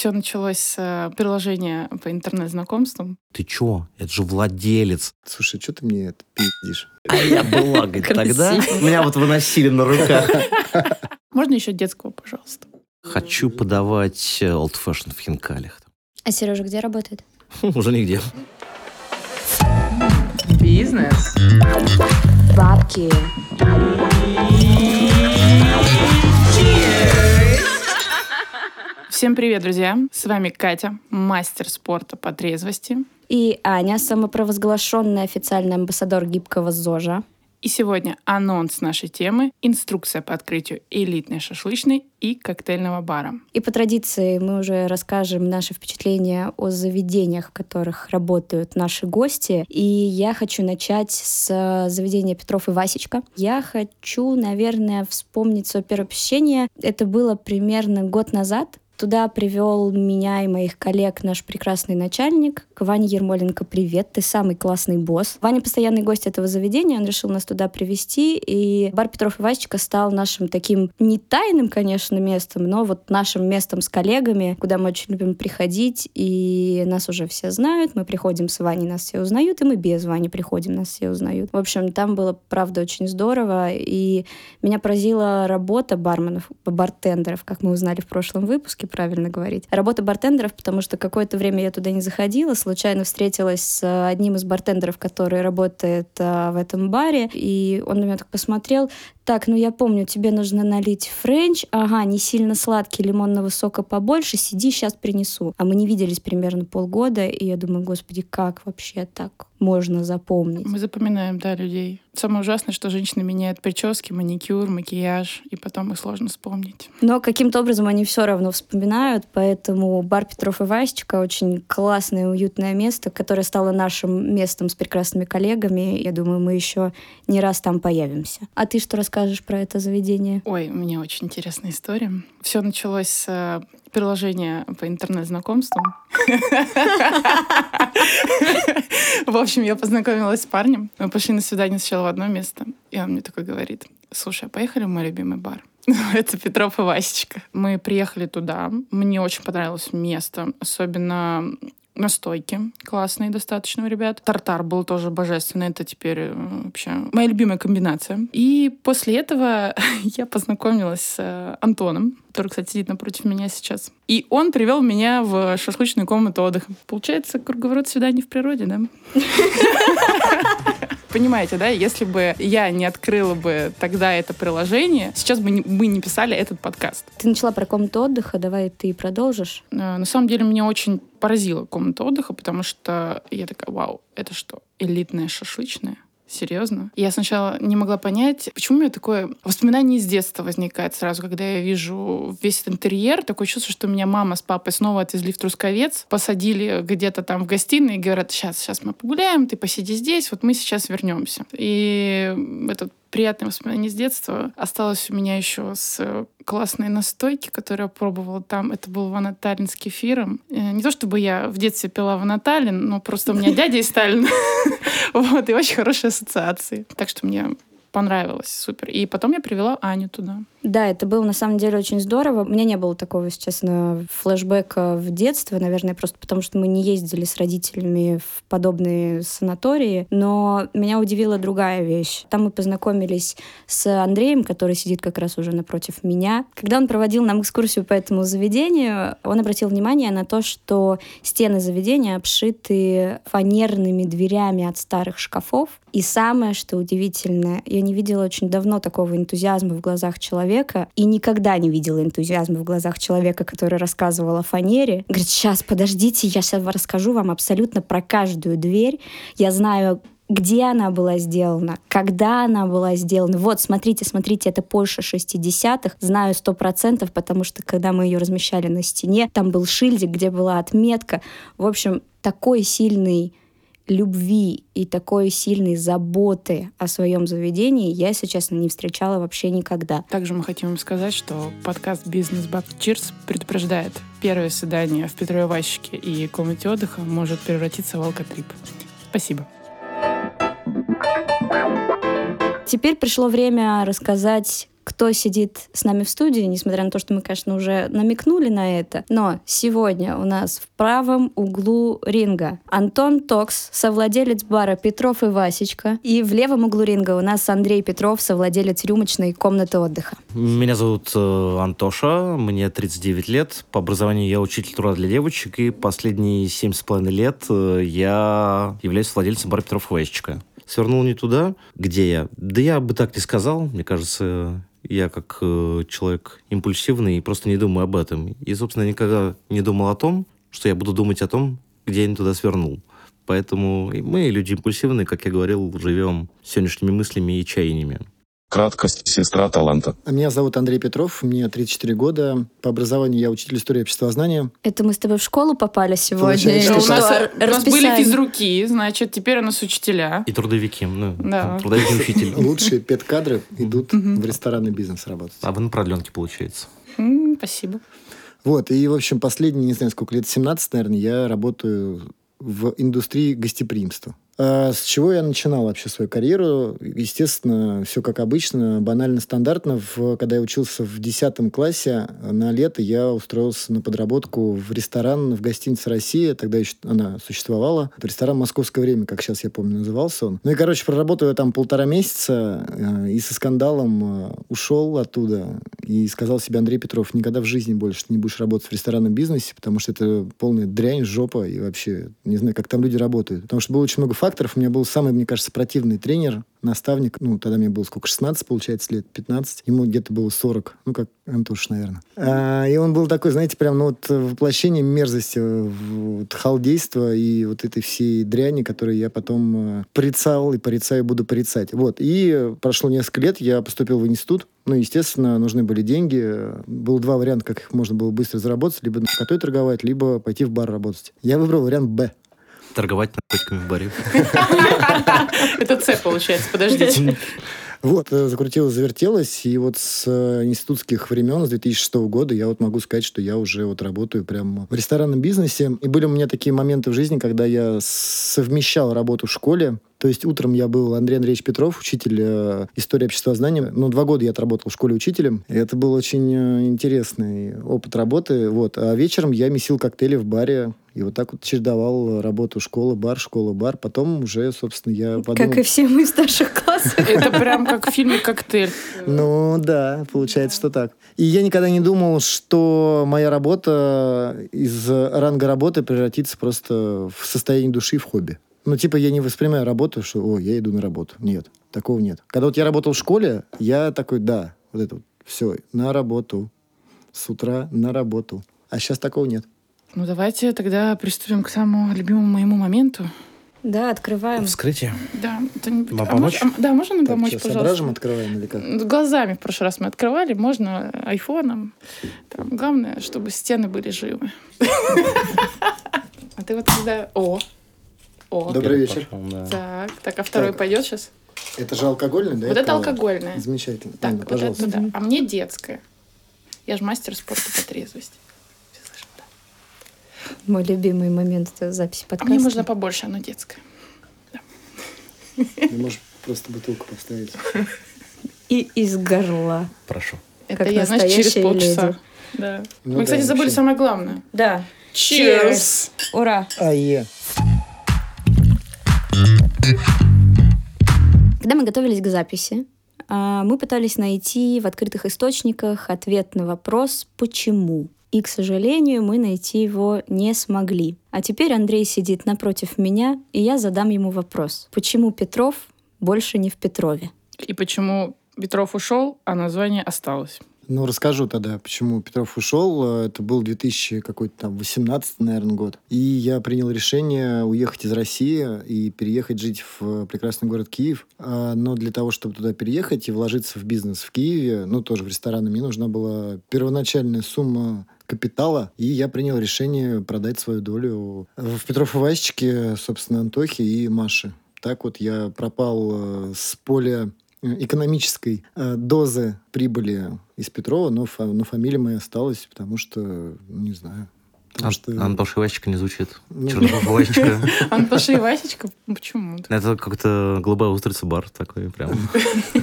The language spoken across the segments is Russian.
Все началось с э, приложения по интернет-знакомствам. Ты чё? Это же владелец. Слушай, что ты мне это пиздишь? А я была, говорит, тогда. Меня вот выносили на руках. Можно еще детского, пожалуйста? Хочу подавать э, old fashion в хинкалях. А Сережа где работает? Уже нигде. Бизнес. Бабки. Всем привет, друзья! С вами Катя, мастер спорта по трезвости. И Аня, самопровозглашенный официальный амбассадор гибкого ЗОЖа. И сегодня анонс нашей темы – инструкция по открытию элитной шашлычной и коктейльного бара. И по традиции мы уже расскажем наши впечатления о заведениях, в которых работают наши гости. И я хочу начать с заведения Петров и Васечка. Я хочу, наверное, вспомнить свое первое посещение. Это было примерно год назад. Туда привел меня и моих коллег наш прекрасный начальник. Ваня Ермоленко, привет, ты самый классный босс. Ваня постоянный гость этого заведения, он решил нас туда привести и бар Петров и Васечка стал нашим таким не тайным, конечно, местом, но вот нашим местом с коллегами, куда мы очень любим приходить, и нас уже все знают, мы приходим с Ваней, нас все узнают, и мы без Вани приходим, нас все узнают. В общем, там было, правда, очень здорово, и меня поразила работа барменов, бартендеров, как мы узнали в прошлом выпуске, правильно говорить. Работа бартендеров, потому что какое-то время я туда не заходила, случайно встретилась с одним из бартендеров, который работает а, в этом баре, и он на меня так посмотрел, так, ну я помню, тебе нужно налить French, ага, не сильно сладкий, лимонного сока побольше, сиди, сейчас принесу. А мы не виделись примерно полгода, и я думаю, господи, как вообще так можно запомнить? Мы запоминаем, да, людей. Самое ужасное, что женщины меняют прически, маникюр, макияж, и потом их сложно вспомнить. Но каким-то образом они все равно вспоминают, поэтому бар Петров и Васечка очень классное, уютное место, которое стало нашим местом с прекрасными коллегами. Я думаю, мы еще не раз там появимся. А ты что расскажешь про это заведение? Ой, у меня очень интересная история. Все началось с э, приложения по интернет-знакомствам. В общем, я познакомилась с парнем. Мы пошли на свидание сначала в одно место. И он мне такой говорит, слушай, а поехали в мой любимый бар? Это Петров и Васечка. Мы приехали туда. Мне очень понравилось место. Особенно настойки классные достаточно у ребят. Тартар был тоже божественный. Это теперь э, вообще моя любимая комбинация. И после этого я познакомилась с э, Антоном, который, кстати, сидит напротив меня сейчас. И он привел меня в шашлычную комнату отдыха. Получается, круговорот свиданий в природе, да? Понимаете, да, если бы я не открыла бы тогда это приложение, сейчас бы не, мы не писали этот подкаст. Ты начала про комнату отдыха, давай ты продолжишь. Э, на самом деле меня очень поразила комната отдыха, потому что я такая, вау, это что, элитная шашлычная? Серьезно? Я сначала не могла понять, почему у меня такое воспоминание из детства возникает сразу, когда я вижу весь этот интерьер. Такое чувство, что меня мама с папой снова отвезли в Трусковец, посадили где-то там в гостиной и говорят, сейчас, сейчас мы погуляем, ты посиди здесь, вот мы сейчас вернемся. И этот приятное воспоминание с детства осталось у меня еще с классной настойки, которую я пробовала там. Это был ванаталин с кефиром. Э, не то чтобы я в детстве пила ванаталин, но просто у меня дядя из Сталина. Вот, и очень хорошие ассоциации. Так что мне понравилось, супер. И потом я привела Аню туда. Да, это было на самом деле очень здорово. У меня не было такого, если честно, флешбека в детстве, наверное, просто потому что мы не ездили с родителями в подобные санатории. Но меня удивила другая вещь. Там мы познакомились с Андреем, который сидит как раз уже напротив меня. Когда он проводил нам экскурсию по этому заведению, он обратил внимание на то, что стены заведения обшиты фанерными дверями от старых шкафов. И самое, что удивительное, я не видела очень давно такого энтузиазма в глазах человека и никогда не видела энтузиазма в глазах человека, который рассказывал о фанере. Говорит, сейчас, подождите, я сейчас расскажу вам абсолютно про каждую дверь. Я знаю, где она была сделана, когда она была сделана. Вот, смотрите, смотрите, это Польша 60-х. Знаю сто процентов, потому что когда мы ее размещали на стене, там был шильдик, где была отметка. В общем, такой сильный любви и такой сильной заботы о своем заведении я, если честно, не встречала вообще никогда. Также мы хотим вам сказать, что подкаст «Бизнес Баб Чирс» предупреждает, первое свидание в Петровой Ващике и комнате отдыха может превратиться в алкотрип. Спасибо. Теперь пришло время рассказать кто сидит с нами в студии, несмотря на то, что мы, конечно, уже намекнули на это. Но сегодня у нас в правом углу ринга Антон Токс, совладелец бара Петров и Васечка. И в левом углу ринга у нас Андрей Петров, совладелец рюмочной комнаты отдыха. Меня зовут э, Антоша, мне 39 лет. По образованию я учитель труда для девочек, и последние семь с половиной лет э, я являюсь владельцем бара Петров и Васечка свернул не туда, где я. Да я бы так не сказал. Мне кажется, я как э, человек импульсивный и просто не думаю об этом. И, собственно, никогда не думал о том, что я буду думать о том, где я не туда свернул. Поэтому мы, люди импульсивные, как я говорил, живем сегодняшними мыслями и чаяниями. Краткость – сестра таланта. А Меня зовут Андрей Петров, мне 34 года. По образованию я учитель истории обществознания. Это мы с тобой в школу попали сегодня? Получается, что у, нас, у нас были физруки, значит, теперь у нас учителя. И трудовики. Ну, Да. Трудовики учитель. Лучшие педкадры идут в ресторанный бизнес работать. А вы на продленке, получается. Спасибо. Вот, и, в общем, последние, не знаю, сколько лет, 17, наверное, я работаю в индустрии гостеприимства. А с чего я начинал вообще свою карьеру? Естественно, все как обычно, банально, стандартно. В, когда я учился в 10 классе, на лето я устроился на подработку в ресторан в гостинице «Россия». Тогда еще она существовала. Это ресторан «Московское время», как сейчас я помню, назывался он. Ну и, короче, проработал я там полтора месяца э, и со скандалом э, ушел оттуда и сказал себе Андрей Петров, никогда в жизни больше не будешь работать в ресторанном бизнесе, потому что это полная дрянь, жопа и вообще не знаю, как там люди работают. Потому что было очень много факторов. У меня был самый, мне кажется, противный тренер, наставник. Ну, тогда мне было сколько, 16, получается, лет, 15. Ему где-то было 40. Ну, как Антош, наверное. А, и он был такой, знаете, прям, ну, вот воплощение мерзости, вот, халдейства и вот этой всей дряни, которую я потом э, порицал и порицаю, буду порицать. Вот. И прошло несколько лет, я поступил в институт. Ну, естественно, нужны были деньги. Было два варианта, как их можно было быстро заработать. Либо на котой торговать, либо пойти в бар работать. Я выбрал вариант «Б». Торговать наркотиками в баре. Это С получается, подождите. Вот, э, закрутилось, завертелось, и вот с э, институтских времен, с 2006 года, я вот могу сказать, что я уже вот работаю прям в ресторанном бизнесе. И были у меня такие моменты в жизни, когда я совмещал работу в школе, то есть утром я был Андрей Андреевич Петров, учитель э, истории обществознания. Ну, два года я отработал в школе учителем. И это был очень э, интересный опыт работы. Вот. А вечером я месил коктейли в баре. И вот так вот чередовал работу школа, бар, школа, бар. Потом уже, собственно, я подумал... Как и все мы в старших классах. Это прям как в фильме «Коктейль». Ну да, получается, что так. И я никогда не думал, что моя работа из ранга работы превратится просто в состояние души, в хобби. Ну, типа, я не воспринимаю работу, что, о, я иду на работу. Нет, такого нет. Когда вот я работал в школе, я такой, да, вот это вот, все, на работу. С утра на работу. А сейчас такого нет. Ну, давайте тогда приступим к самому любимому моему моменту. Да, открываем. Вскрытие. Да, это-нибудь- Вам а помочь? мож- а- да, можно нам Так, помочь, что, пожалуйста? ображем открываем или как? Ну, Глазами в прошлый раз мы открывали, можно айфоном. Там, главное, чтобы стены были живы. А ты вот когда... О! О! Добрый вечер. Пошел, да. Так, так, а второй Так. пойдет сейчас? Это же алкогольный, да? Вот это алкогольное. Замечательно. Так, Анна, вот пожалуйста. это да. А мне детское. Я же мастер спорта по трезвости. Да. Мой любимый момент это запись А подкаста. мне можно побольше, оно детское. Ты можешь просто бутылку поставить. И из горла. Прошу. Это Как я, знаешь, через настоящая полчаса. леди. Да. Ну Мы, кстати, да, забыли вообще. самое главное. Да. Cheers! Ура! Ае. Когда мы готовились к записи, а, мы пытались найти в открытых источниках ответ на вопрос «почему?». И, к сожалению, мы найти его не смогли. А теперь Андрей сидит напротив меня, и я задам ему вопрос. Почему Петров больше не в Петрове? И почему Петров ушел, а название осталось? Ну, расскажу тогда, почему Петров ушел. Это был 2000 какой-то там 18, наверное, год. И я принял решение уехать из России и переехать жить в прекрасный город Киев. А, Но для того, чтобы туда переехать и вложиться в бизнес в Киеве, ну, тоже в рестораны, мне нужна была первоначальная сумма капитала, и я принял решение продать свою долю в Петров и Васечке, собственно, Антохе и Маше. Так вот я пропал э, с поля э, экономической э, дозы прибыли из Петрова, но, фа- но фамилия моя осталась, потому что, ну, не знаю, Потому что... Антоша и Васечка не звучит. Ну, Чернышов и Васечка. Антоша и Васечка? Почему? Это как-то голубая устрица бар такой прям,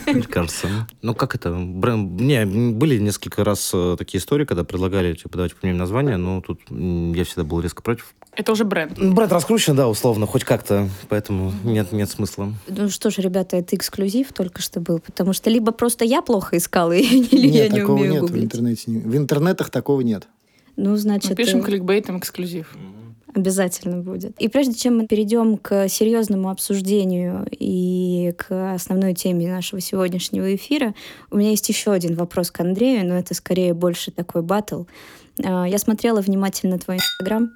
мне кажется. Ну, как это? Бренд... Не, были несколько раз э, такие истории, когда предлагали, типа, давайте поменяем название, но тут я всегда был резко против. Это уже бренд. Бренд раскручен, да, условно, хоть как-то, поэтому нет, нет смысла. Ну что ж, ребята, это эксклюзив только что был, потому что либо просто я плохо искала, или я Нет, не такого умею нет в гуглить. интернете. не- В интернетах такого нет. Ну, Мы значит, пишем э, кликбейтом эксклюзив. Обязательно будет. И прежде чем мы перейдем к серьезному обсуждению и к основной теме нашего сегодняшнего эфира, у меня есть еще один вопрос к Андрею, но это скорее больше такой батл. А, Я смотрела внимательно твой инстаграм.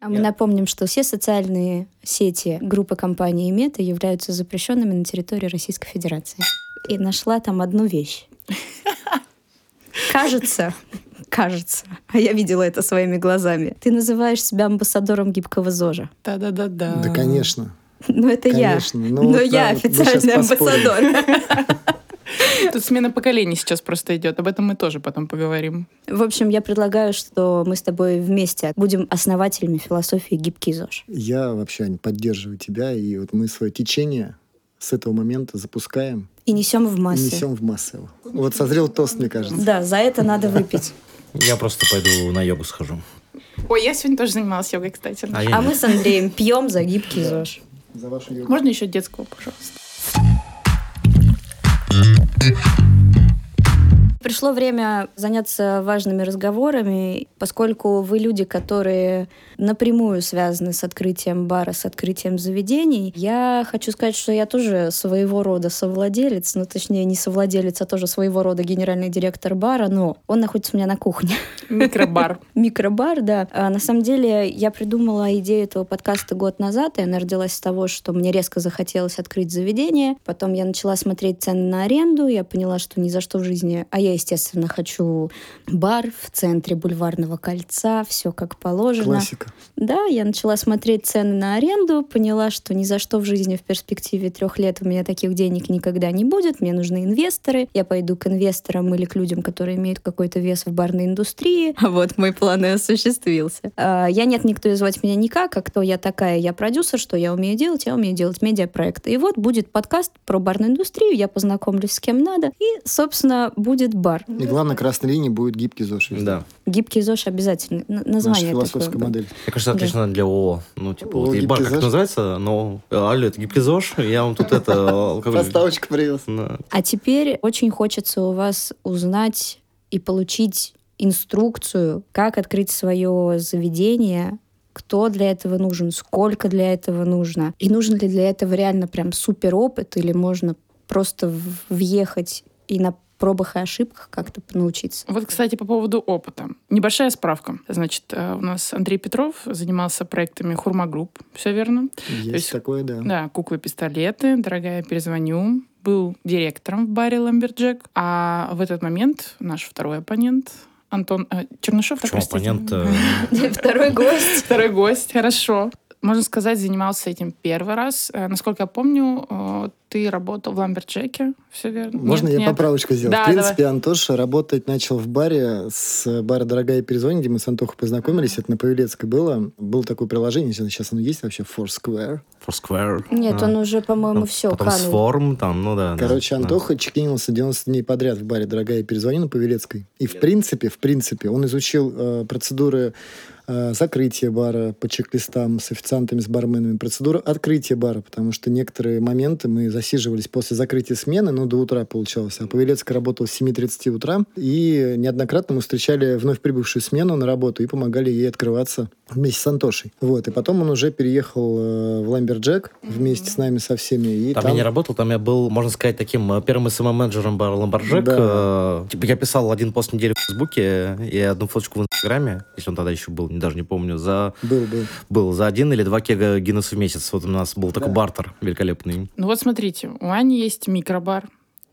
А Мы напомним, что все социальные сети группы компании Мета являются запрещенными на территории Российской Федерации. И нашла там одну вещь. Кажется, кажется, а я видела это своими глазами. Ты называешь себя амбассадором гибкого ЗОЖа. Да-да-да-да. Да, конечно. Ну, это Конечно. я. Ну, Но вот я официальный амбассадор. Тут смена поколений сейчас просто идет. Об этом мы тоже потом поговорим. В общем, я предлагаю, что мы с тобой вместе будем основателями философии гибкий ЗОЖ. Я вообще, Ань, поддерживаю тебя, и вот мы свое течение с этого момента запускаем И несем в и массы. несем в массы. Вот созрел тост, мне кажется. Да, за это надо выпить. Я просто пойду на йогу схожу. Ой, я сегодня тоже занималась йогой, кстати. А А мы с Андреем пьем за гибкий ЗОЖ. За вашу йогу. Можно еще детского, пожалуйста? Пришло время заняться важными разговорами, поскольку вы люди, которые напрямую связаны с открытием бара, с открытием заведений. Я хочу сказать, что я тоже своего рода совладелец, ну точнее не совладелец, а тоже своего рода генеральный директор бара, но он находится у меня на кухне. Микробар. Микробар, да. А, на самом деле, я придумала идею этого подкаста год назад, и она родилась с того, что мне резко захотелось открыть заведение. Потом я начала смотреть цены на аренду, я поняла, что ни за что в жизни... А я, естественно, хочу бар в центре бульварного кольца, все как положено. Классика. Да, я начала смотреть цены на аренду, поняла, что ни за что в жизни в перспективе трех лет у меня таких денег никогда не будет, мне нужны инвесторы, я пойду к инвесторам или к людям, которые имеют какой-то вес в барной индустрии. А вот мой план и осуществился. А, Я нет, никто и звать меня никак, а кто я такая, я продюсер, что я умею делать, я умею делать медиапроекты. И вот будет подкаст про барную индустрию, я познакомлюсь с кем надо, и, собственно, будет бар. И главное, красной линии будет гибкий ЗОЖ. Да. Гибкий ЗОЖ обязательно. Н- Наша Название философская такое. модель. Мне кажется, Да. отлично для ООО. Ну, типа, ООО вот бар «Гибкий как ЗОЖ»? называется, но... Алло, это гибкий ЗОЖ, я вам тут это... алкоголь- Поставочка привез. Да. А теперь очень хочется у вас узнать и получить инструкцию, как открыть свое заведение, кто для этого нужен, сколько для этого нужно, и нужен ли для этого реально прям супер опыт, или можно просто въехать и на пробах и ошибках как-то научиться. Вот, кстати, по поводу опыта. Небольшая справка. Значит, э, у нас Андрей Петров занимался проектами Хурма Group. Все верно? Есть есть- такое, да. Да, куклы-пистолеты, дорогая, перезвоню. Был директором в баре Lumberjack. А в этот момент наш второй оппонент Антон э, Чернышев. да, Почему оппонент? Второй гость. Второй гость, хорошо. Можно сказать, занимался этим первый раз. Э, Насколько я помню, э, ты работал в Ламберджеке, все верно? Можно Нет, я нет? поправочку сделаю? Да, в принципе, Антоша работать начал в баре с бара «Дорогая перезвони», где мы с Антохой познакомились. Это на Павелецкой было. Было такое приложение, сейчас оно есть вообще, Foursquare. Foursquare. Нет, а, он уже, по-моему, все, Потом канул. Сформ, там, ну да. да, Короче, да. Антоха чекинился 90 дней подряд в баре «Дорогая перезвони» на Павелецкой. И в принципе, в принципе, он изучил э, процедуры э, закрытия бара по чек-листам с официантами, с барменами, процедуру открытия бара, потому что некоторые моменты мы засиживались после закрытия смены, ну, до утра получалось. А Павелецкая работала с 7.30 утра, и неоднократно мы встречали вновь прибывшую смену на работу и помогали ей открываться вместе с Антошей. Вот, и потом он уже переехал э, в Lumberjack вместе с нами со всеми. И Там, я не работал, там я был, можно сказать, таким э, первым СММ-менеджером бара Lumberjack. Да. Э, Типа я писал один пост в неделю в Фейсбуке и одну фоточку в Инстаграме, если он тогда еще был, даже не помню, за Был, был. был за один или два кега Гиннесса в месяц. Вот у нас был такой бартер великолепный. Ну вот смотрите, у Ани есть микробар.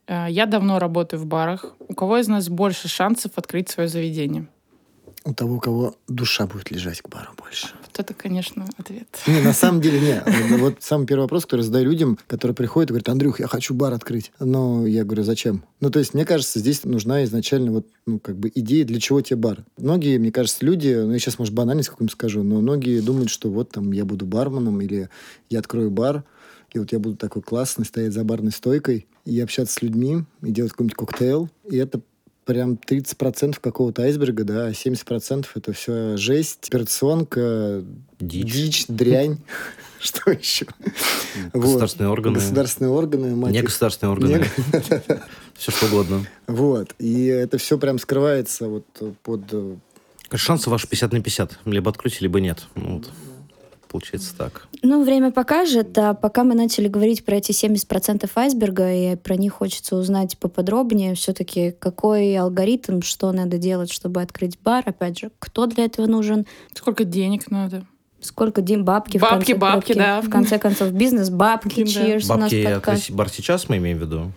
Я давно работаю в барах. У кого из нас больше шансов открыть свое заведение? У того, у кого душа будет лежать к бару больше. Вот это, конечно, ответ. Не, на самом деле, не. Вот самый первый вопрос, который задаю людям, которые приходят и говорят, Андрюх, я хочу бар открыть. Но я говорю, зачем? Ну, то есть, мне кажется, здесь нужна изначально вот, ну, как бы идея, для чего тебе бар. Многие, мне кажется, люди, ну, я сейчас, может, банальность какую-нибудь скажу, но многие думают, что вот там я буду барменом или я открою бар, и вот я буду такой классный, стоять за барной стойкой и общаться с людьми, и делать какой-нибудь коктейль. И это прям 30% какого-то айсберга, да, а 70% это все жесть, операционка, Дичь. дичь дрянь. Что еще? Вот. Государственные органы. Государственные органы, мать их. Негосударственные органы. Не- Все что угодно. Вот. И это все прям скрывается вот под... э, Шансы ваши 50 на 50. Либо открыть, либо нет. Ну, вот. Получается так. Ну, время покажет. А пока мы начали говорить про эти 70% айсберга, и про них хочется узнать поподробнее, все-таки какой алгоритм, что надо делать, чтобы открыть бар, опять же, кто для этого нужен, Сколько денег надо? сколько дим бабки, в Бабки, конце бабки, концов. да. В конце концов, бизнес, бабки, cheers у нас Бабки подкаст. бар сейчас мы имеем в виду?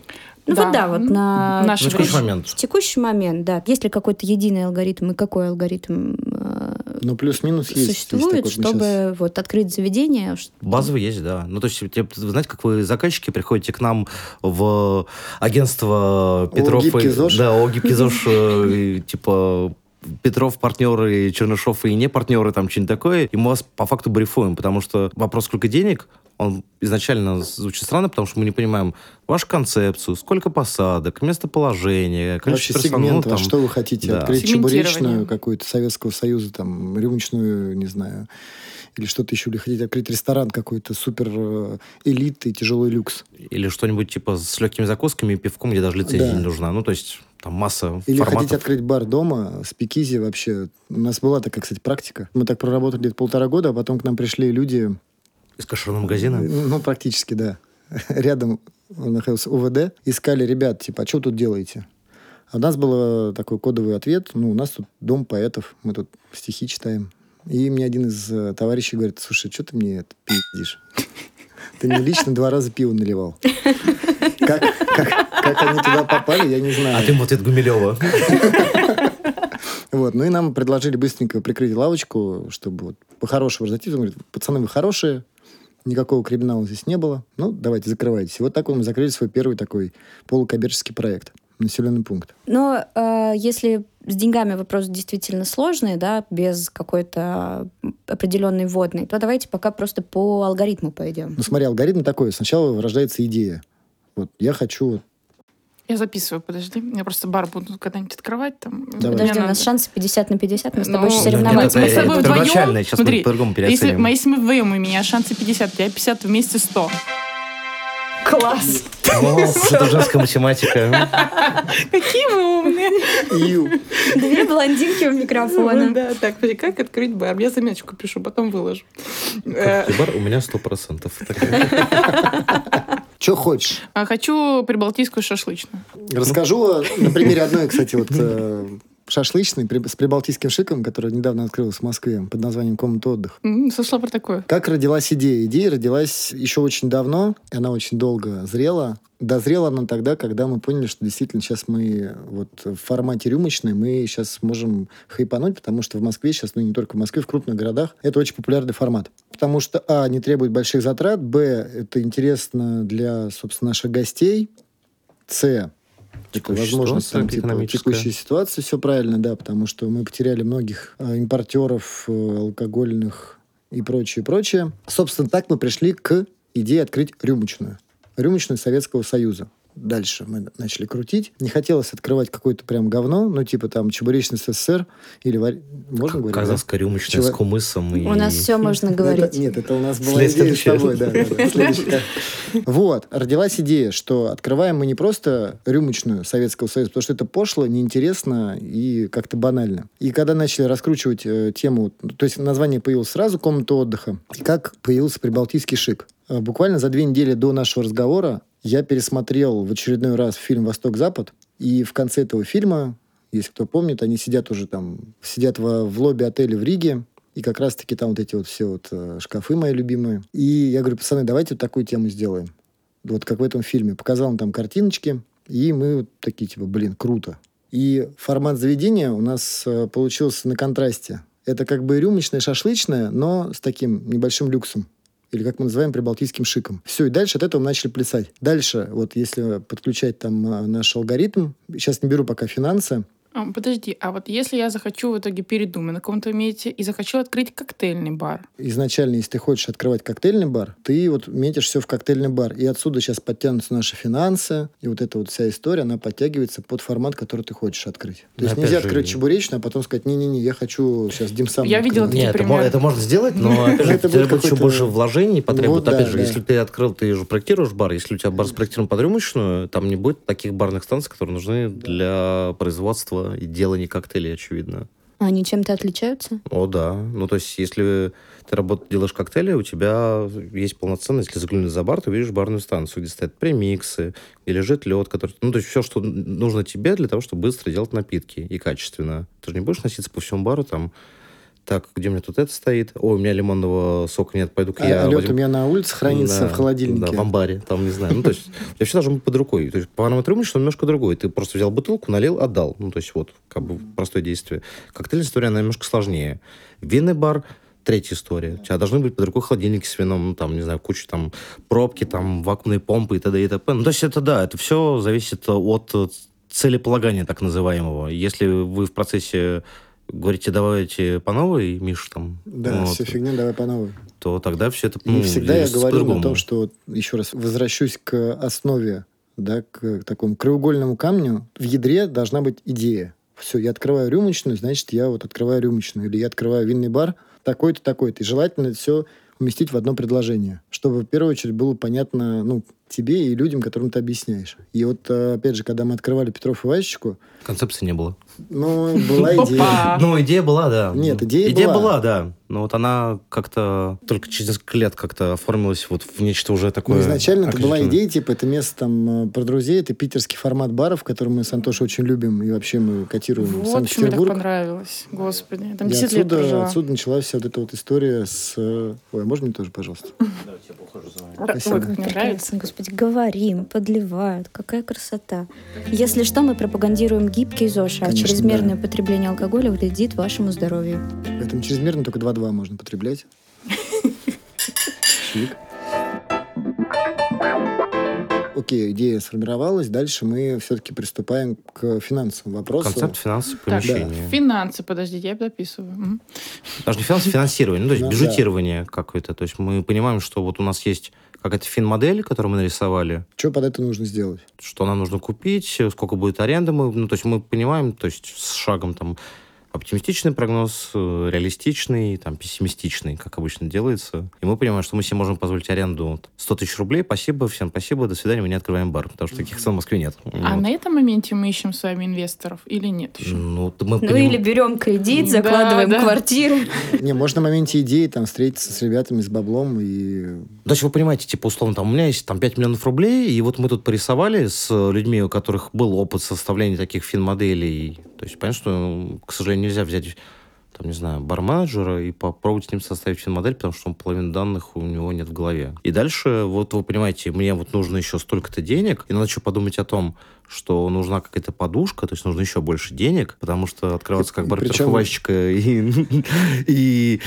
Ну Да. вот да, вот на Наш На текущий момент. в текущий момент, да. Есть ли какой-то единый алгоритм и какой алгоритм э, Ну, плюс-минус есть. есть существует, мы чтобы щас- вот открыть заведение? Базовый есть, да. Ну, то есть, вы знаете, как вы заказчики приходите к нам в агентство Петров... и- «Гибкий ЗОЖ». Да, о гибкий ЗОЖ, э, и, типа Петров партнеры, Чернышов и не партнеры, там что-нибудь такое, и мы вас по факту брифуем, потому что вопрос, сколько денег, он изначально звучит странно, потому что мы не понимаем вашу концепцию, сколько посадок, местоположение, Вообще количество персонала, сегмент, ну, а там, что вы хотите? да. Открыть чебуречную какую-то Советского Союза, там, рюмочную, не знаю, или что-то еще, или хотите открыть ресторан какой-то супер э, элитный, тяжелый люкс. Или что-нибудь типа с легкими закусками и пивком, где даже лицензия Да. не нужна. Ну, то есть там масса Или форматов. хотите открыть бар дома, спикизи вообще. У нас была такая, кстати, практика. Мы так проработали где-то полтора года, а потом к нам пришли люди, Из кошерного магазина. ну, практически, да. Рядом находился УВД. Искали ребят, типа, а что тут делаете? А у нас был такой кодовый ответ. Ну, у нас тут дом поэтов, мы тут стихи читаем. И мне один из э, товарищей говорит, слушай, что ты мне это пиздишь? Ты мне лично два раза пиво наливал. Как, как, как они туда попали, я не знаю. А ты ему ответ Гумилева. Вот. Ну и нам предложили быстренько прикрыть лавочку, чтобы вот по-хорошему разойтись. Он говорит, пацаны, вы хорошие, никакого криминала здесь не было. Ну, давайте, закрывайтесь. И вот так мы закрыли свой первый такой полукоммерческий проект. Населенный пункт. Но э, если с деньгами вопрос действительно сложный, да, без какой-то определенной вводной, то давайте пока просто по алгоритму пойдем. Ну, смотри, алгоритм такой. Сначала рождается идея. Вот я хочу... вот, Я записываю, подожди. Я просто бар буду когда-нибудь открывать. Там. Давай. Подожди, Мне у нас надо- шансы 50 на 50, мы с тобой Ну, еще соревноваться нет, это- мы с тобой это вдвоем. сейчас мы Смотри, по-другому если, переоценим. мы- если мы вдвоем, у меня шансы 50, я 50 вместе 100. Класс! Это женская математика. Какие вы умные! Две блондинки у микрофона. Да, так, как открыть бар? Я заметочку пишу, потом выложу. Э, бар у меня сто процентов. Что хочешь? а Хочу прибалтийскую шашлычную. Расскажу на примере одной, кстати, вот э, шашлычной при- с прибалтийским шиком, которая недавно открылась в Москве под названием «Комната отдыха». М, Слышала про такое. Как родилась идея? Идея родилась еще очень давно, и она очень долго зрела. Дозрела она тогда, когда мы поняли, что действительно сейчас мы вот в формате рюмочной мы сейчас можем хайпануть, потому что в Москве сейчас, ну не только в Москве, в крупных городах, это очень популярный формат. Потому что, а, не требует больших затрат, б, это интересно для, собственно, наших гостей, с, Текущая возможность типа, текущей ситуации, все правильно, да, потому что мы потеряли многих э, импортеров э, алкогольных и прочее, прочее. Собственно, так мы пришли к идее открыть рюмочную. Рюмочную Советского Союза. Дальше мы начали крутить. Не хотелось открывать какое-то прям говно, ну, типа там чебуречный СССР или... варь- Можно говорить? да? Казахская рюмочная Чего- с кумысом. и- У нас все можно говорить. нет, это у нас была идея с тобой, да, да, да. Вот, родилась идея, что открываем мы не просто рюмочную Советского Союза, потому что это пошло, неинтересно и как-то банально. И когда начали раскручивать э, тему, то есть название появилось сразу «Комната отдыха», и как появился прибалтийский шик. Э, Буквально за две недели до нашего разговора я пересмотрел в очередной раз фильм «Восток-Запад», и в конце этого фильма, если кто помнит, они сидят уже там, сидят в, в лобби отеля в Риге, и как раз-таки там вот эти вот все вот э, шкафы мои любимые. И я говорю, пацаны, давайте вот такую тему сделаем. Вот как в этом фильме. Показал он там картиночки, и мы вот такие, типа, блин, круто. И формат заведения у нас э, получился на контрасте. Это как бы рюмочное, шашлычное, но с таким небольшим люксом или как мы называем прибалтийским шиком. Все, и дальше от этого мы начали плясать. Дальше, вот если подключать там э, наш алгоритм, сейчас не беру пока финансы, А, Подожди, а вот если я захочу в итоге передумаю на каком-то месте и захочу открыть коктейльный бар, изначально, если ты хочешь открывать коктейльный бар, ты вот метишь все в коктейльный бар. И отсюда сейчас подтянутся наши финансы, и вот эта вот вся история, она подтягивается под формат, который ты хочешь открыть. То Да, есть нельзя же, открыть чебуречную, а потом сказать, не-не-не, я хочу сейчас димсам. Я видела открыть». такие Нет, это, примеры. мо- это можно сделать, но опять же, Это будет еще больше вложений потребует. Опять же, если ты открыл, ты же проектируешь бар, если у тебя бар спроектирован под рюмочную, там не будет таких барных станций, которые нужны для производства и делания коктейлей, очевидно. Они чем-то отличаются? О, да. Ну, то есть, если ты работ... делаешь коктейли, у тебя есть полноценность, если заглянуть за бар, ты видишь барную станцию, где стоят премиксы, где лежит лед, который... Ну, то есть, все, что нужно тебе для того, чтобы быстро делать напитки и качественно. Ты же не будешь носиться по всему бару там, так, где у меня тут это стоит? Ой, у меня лимонного сока нет, пойду-ка А я... лед возьму». у меня на улице хранится Да, в холодильнике. Да, в амбаре, там, не знаю. Ну, то есть, тебя все должно быть под рукой. То есть, парный рюмочный немножко другой. Ты просто взял бутылку, налил, отдал. Ну, то есть, вот, как бы простое действие. Коктейльная история, она немножко сложнее. Винный бар третья история. У тебя должны быть под рукой холодильники с вином, ну, там, не знаю, куча там пробки, там, вакуумные помпы и т.д. и т.п. Ну, то есть, это да, это все зависит от целеполагания так называемого. Если вы в процессе говорите, давайте по новой, Миш, там, Да, вот, все фигня, давай по новой. то тогда все это И ну, всегда я говорил о том, что, еще раз, возвращусь к основе, да, к такому краеугольному камню. В ядре должна быть идея. Все, я открываю рюмочную, значит, я вот открываю рюмочную. Или я открываю винный бар, такой-то, такой-то. И желательно все уместить в одно предложение, чтобы в первую очередь было понятно, ну, тебе и людям, которым ты объясняешь. И вот, э, опять же, когда мы открывали Петров и Васечку, Концепции не было. ну, была идея. Ну, идея была, да. Нет, идея идея была. была, да. Но вот она как-то только через несколько лет как-то оформилась вот в нечто уже такое. Ну, изначально это была идея, типа, это место там э, про друзей, это питерский формат баров, который мы с Антошей очень любим, и вообще мы котируем в Вот так Санкт-Петербург. понравилось. Господи, там И 10 лет отсюда, прожила. отсюда началась вся вот эта вот история с... э, Ой, а можно мне тоже, пожалуйста? Спасибо. Ой, как мне нравится. Прекрасно, господи, говорим, подливают. Какая красота. Если что, мы пропагандируем гибкий ЗОЖ, а Конечно, чрезмерное да. потребление алкоголя вредит вашему здоровью. Поэтому чрезмерно только 2-2 можно потреблять. Чик. Окей, идея сформировалась. Дальше мы все-таки приступаем к финансовым вопросам. Концепт финансового Так, помещения. Финансы, подождите, я записываю. Мгм. Даже не финансовое финансирование, ну, то есть Ну, бюджетирование какое-то. То есть мы понимаем, что вот у нас есть какая-то фин-модель, которую мы нарисовали, Что под это нужно сделать? что нам нужно купить, сколько будет аренда. Мы, ну, то есть мы понимаем, то есть с шагом там оптимистичный прогноз, э, реалистичный, там, пессимистичный, как обычно делается. И мы понимаем, что мы себе можем позволить аренду вот 100 тысяч рублей. Спасибо, всем спасибо, до свидания, мы не открываем бар, потому что таких цен в Москве нет. А Вот. на этом моменте мы ищем с вами инвесторов или нет еще? Ну, мы Ну поним- или берем кредит, Да, закладываем да. квартиру. Не, можно на моменте идеи там встретиться с ребятами, с баблом и... То есть вы понимаете, типа, условно, там, у меня есть там 5 миллионов рублей, и вот мы тут порисовали с людьми, у которых был опыт составления таких фин-моделей. То есть, понятно, что, ну, к сожалению, нельзя взять там, не знаю, барменеджера и попробовать с ним составить фин-модель, потому что он половины данных у него нет в голове. И дальше, вот вы понимаете, мне вот нужно еще столько-то денег, и надо еще подумать о том, что нужна какая-то подушка, то есть нужно еще больше денег, потому что открываться как И бар причем- и, и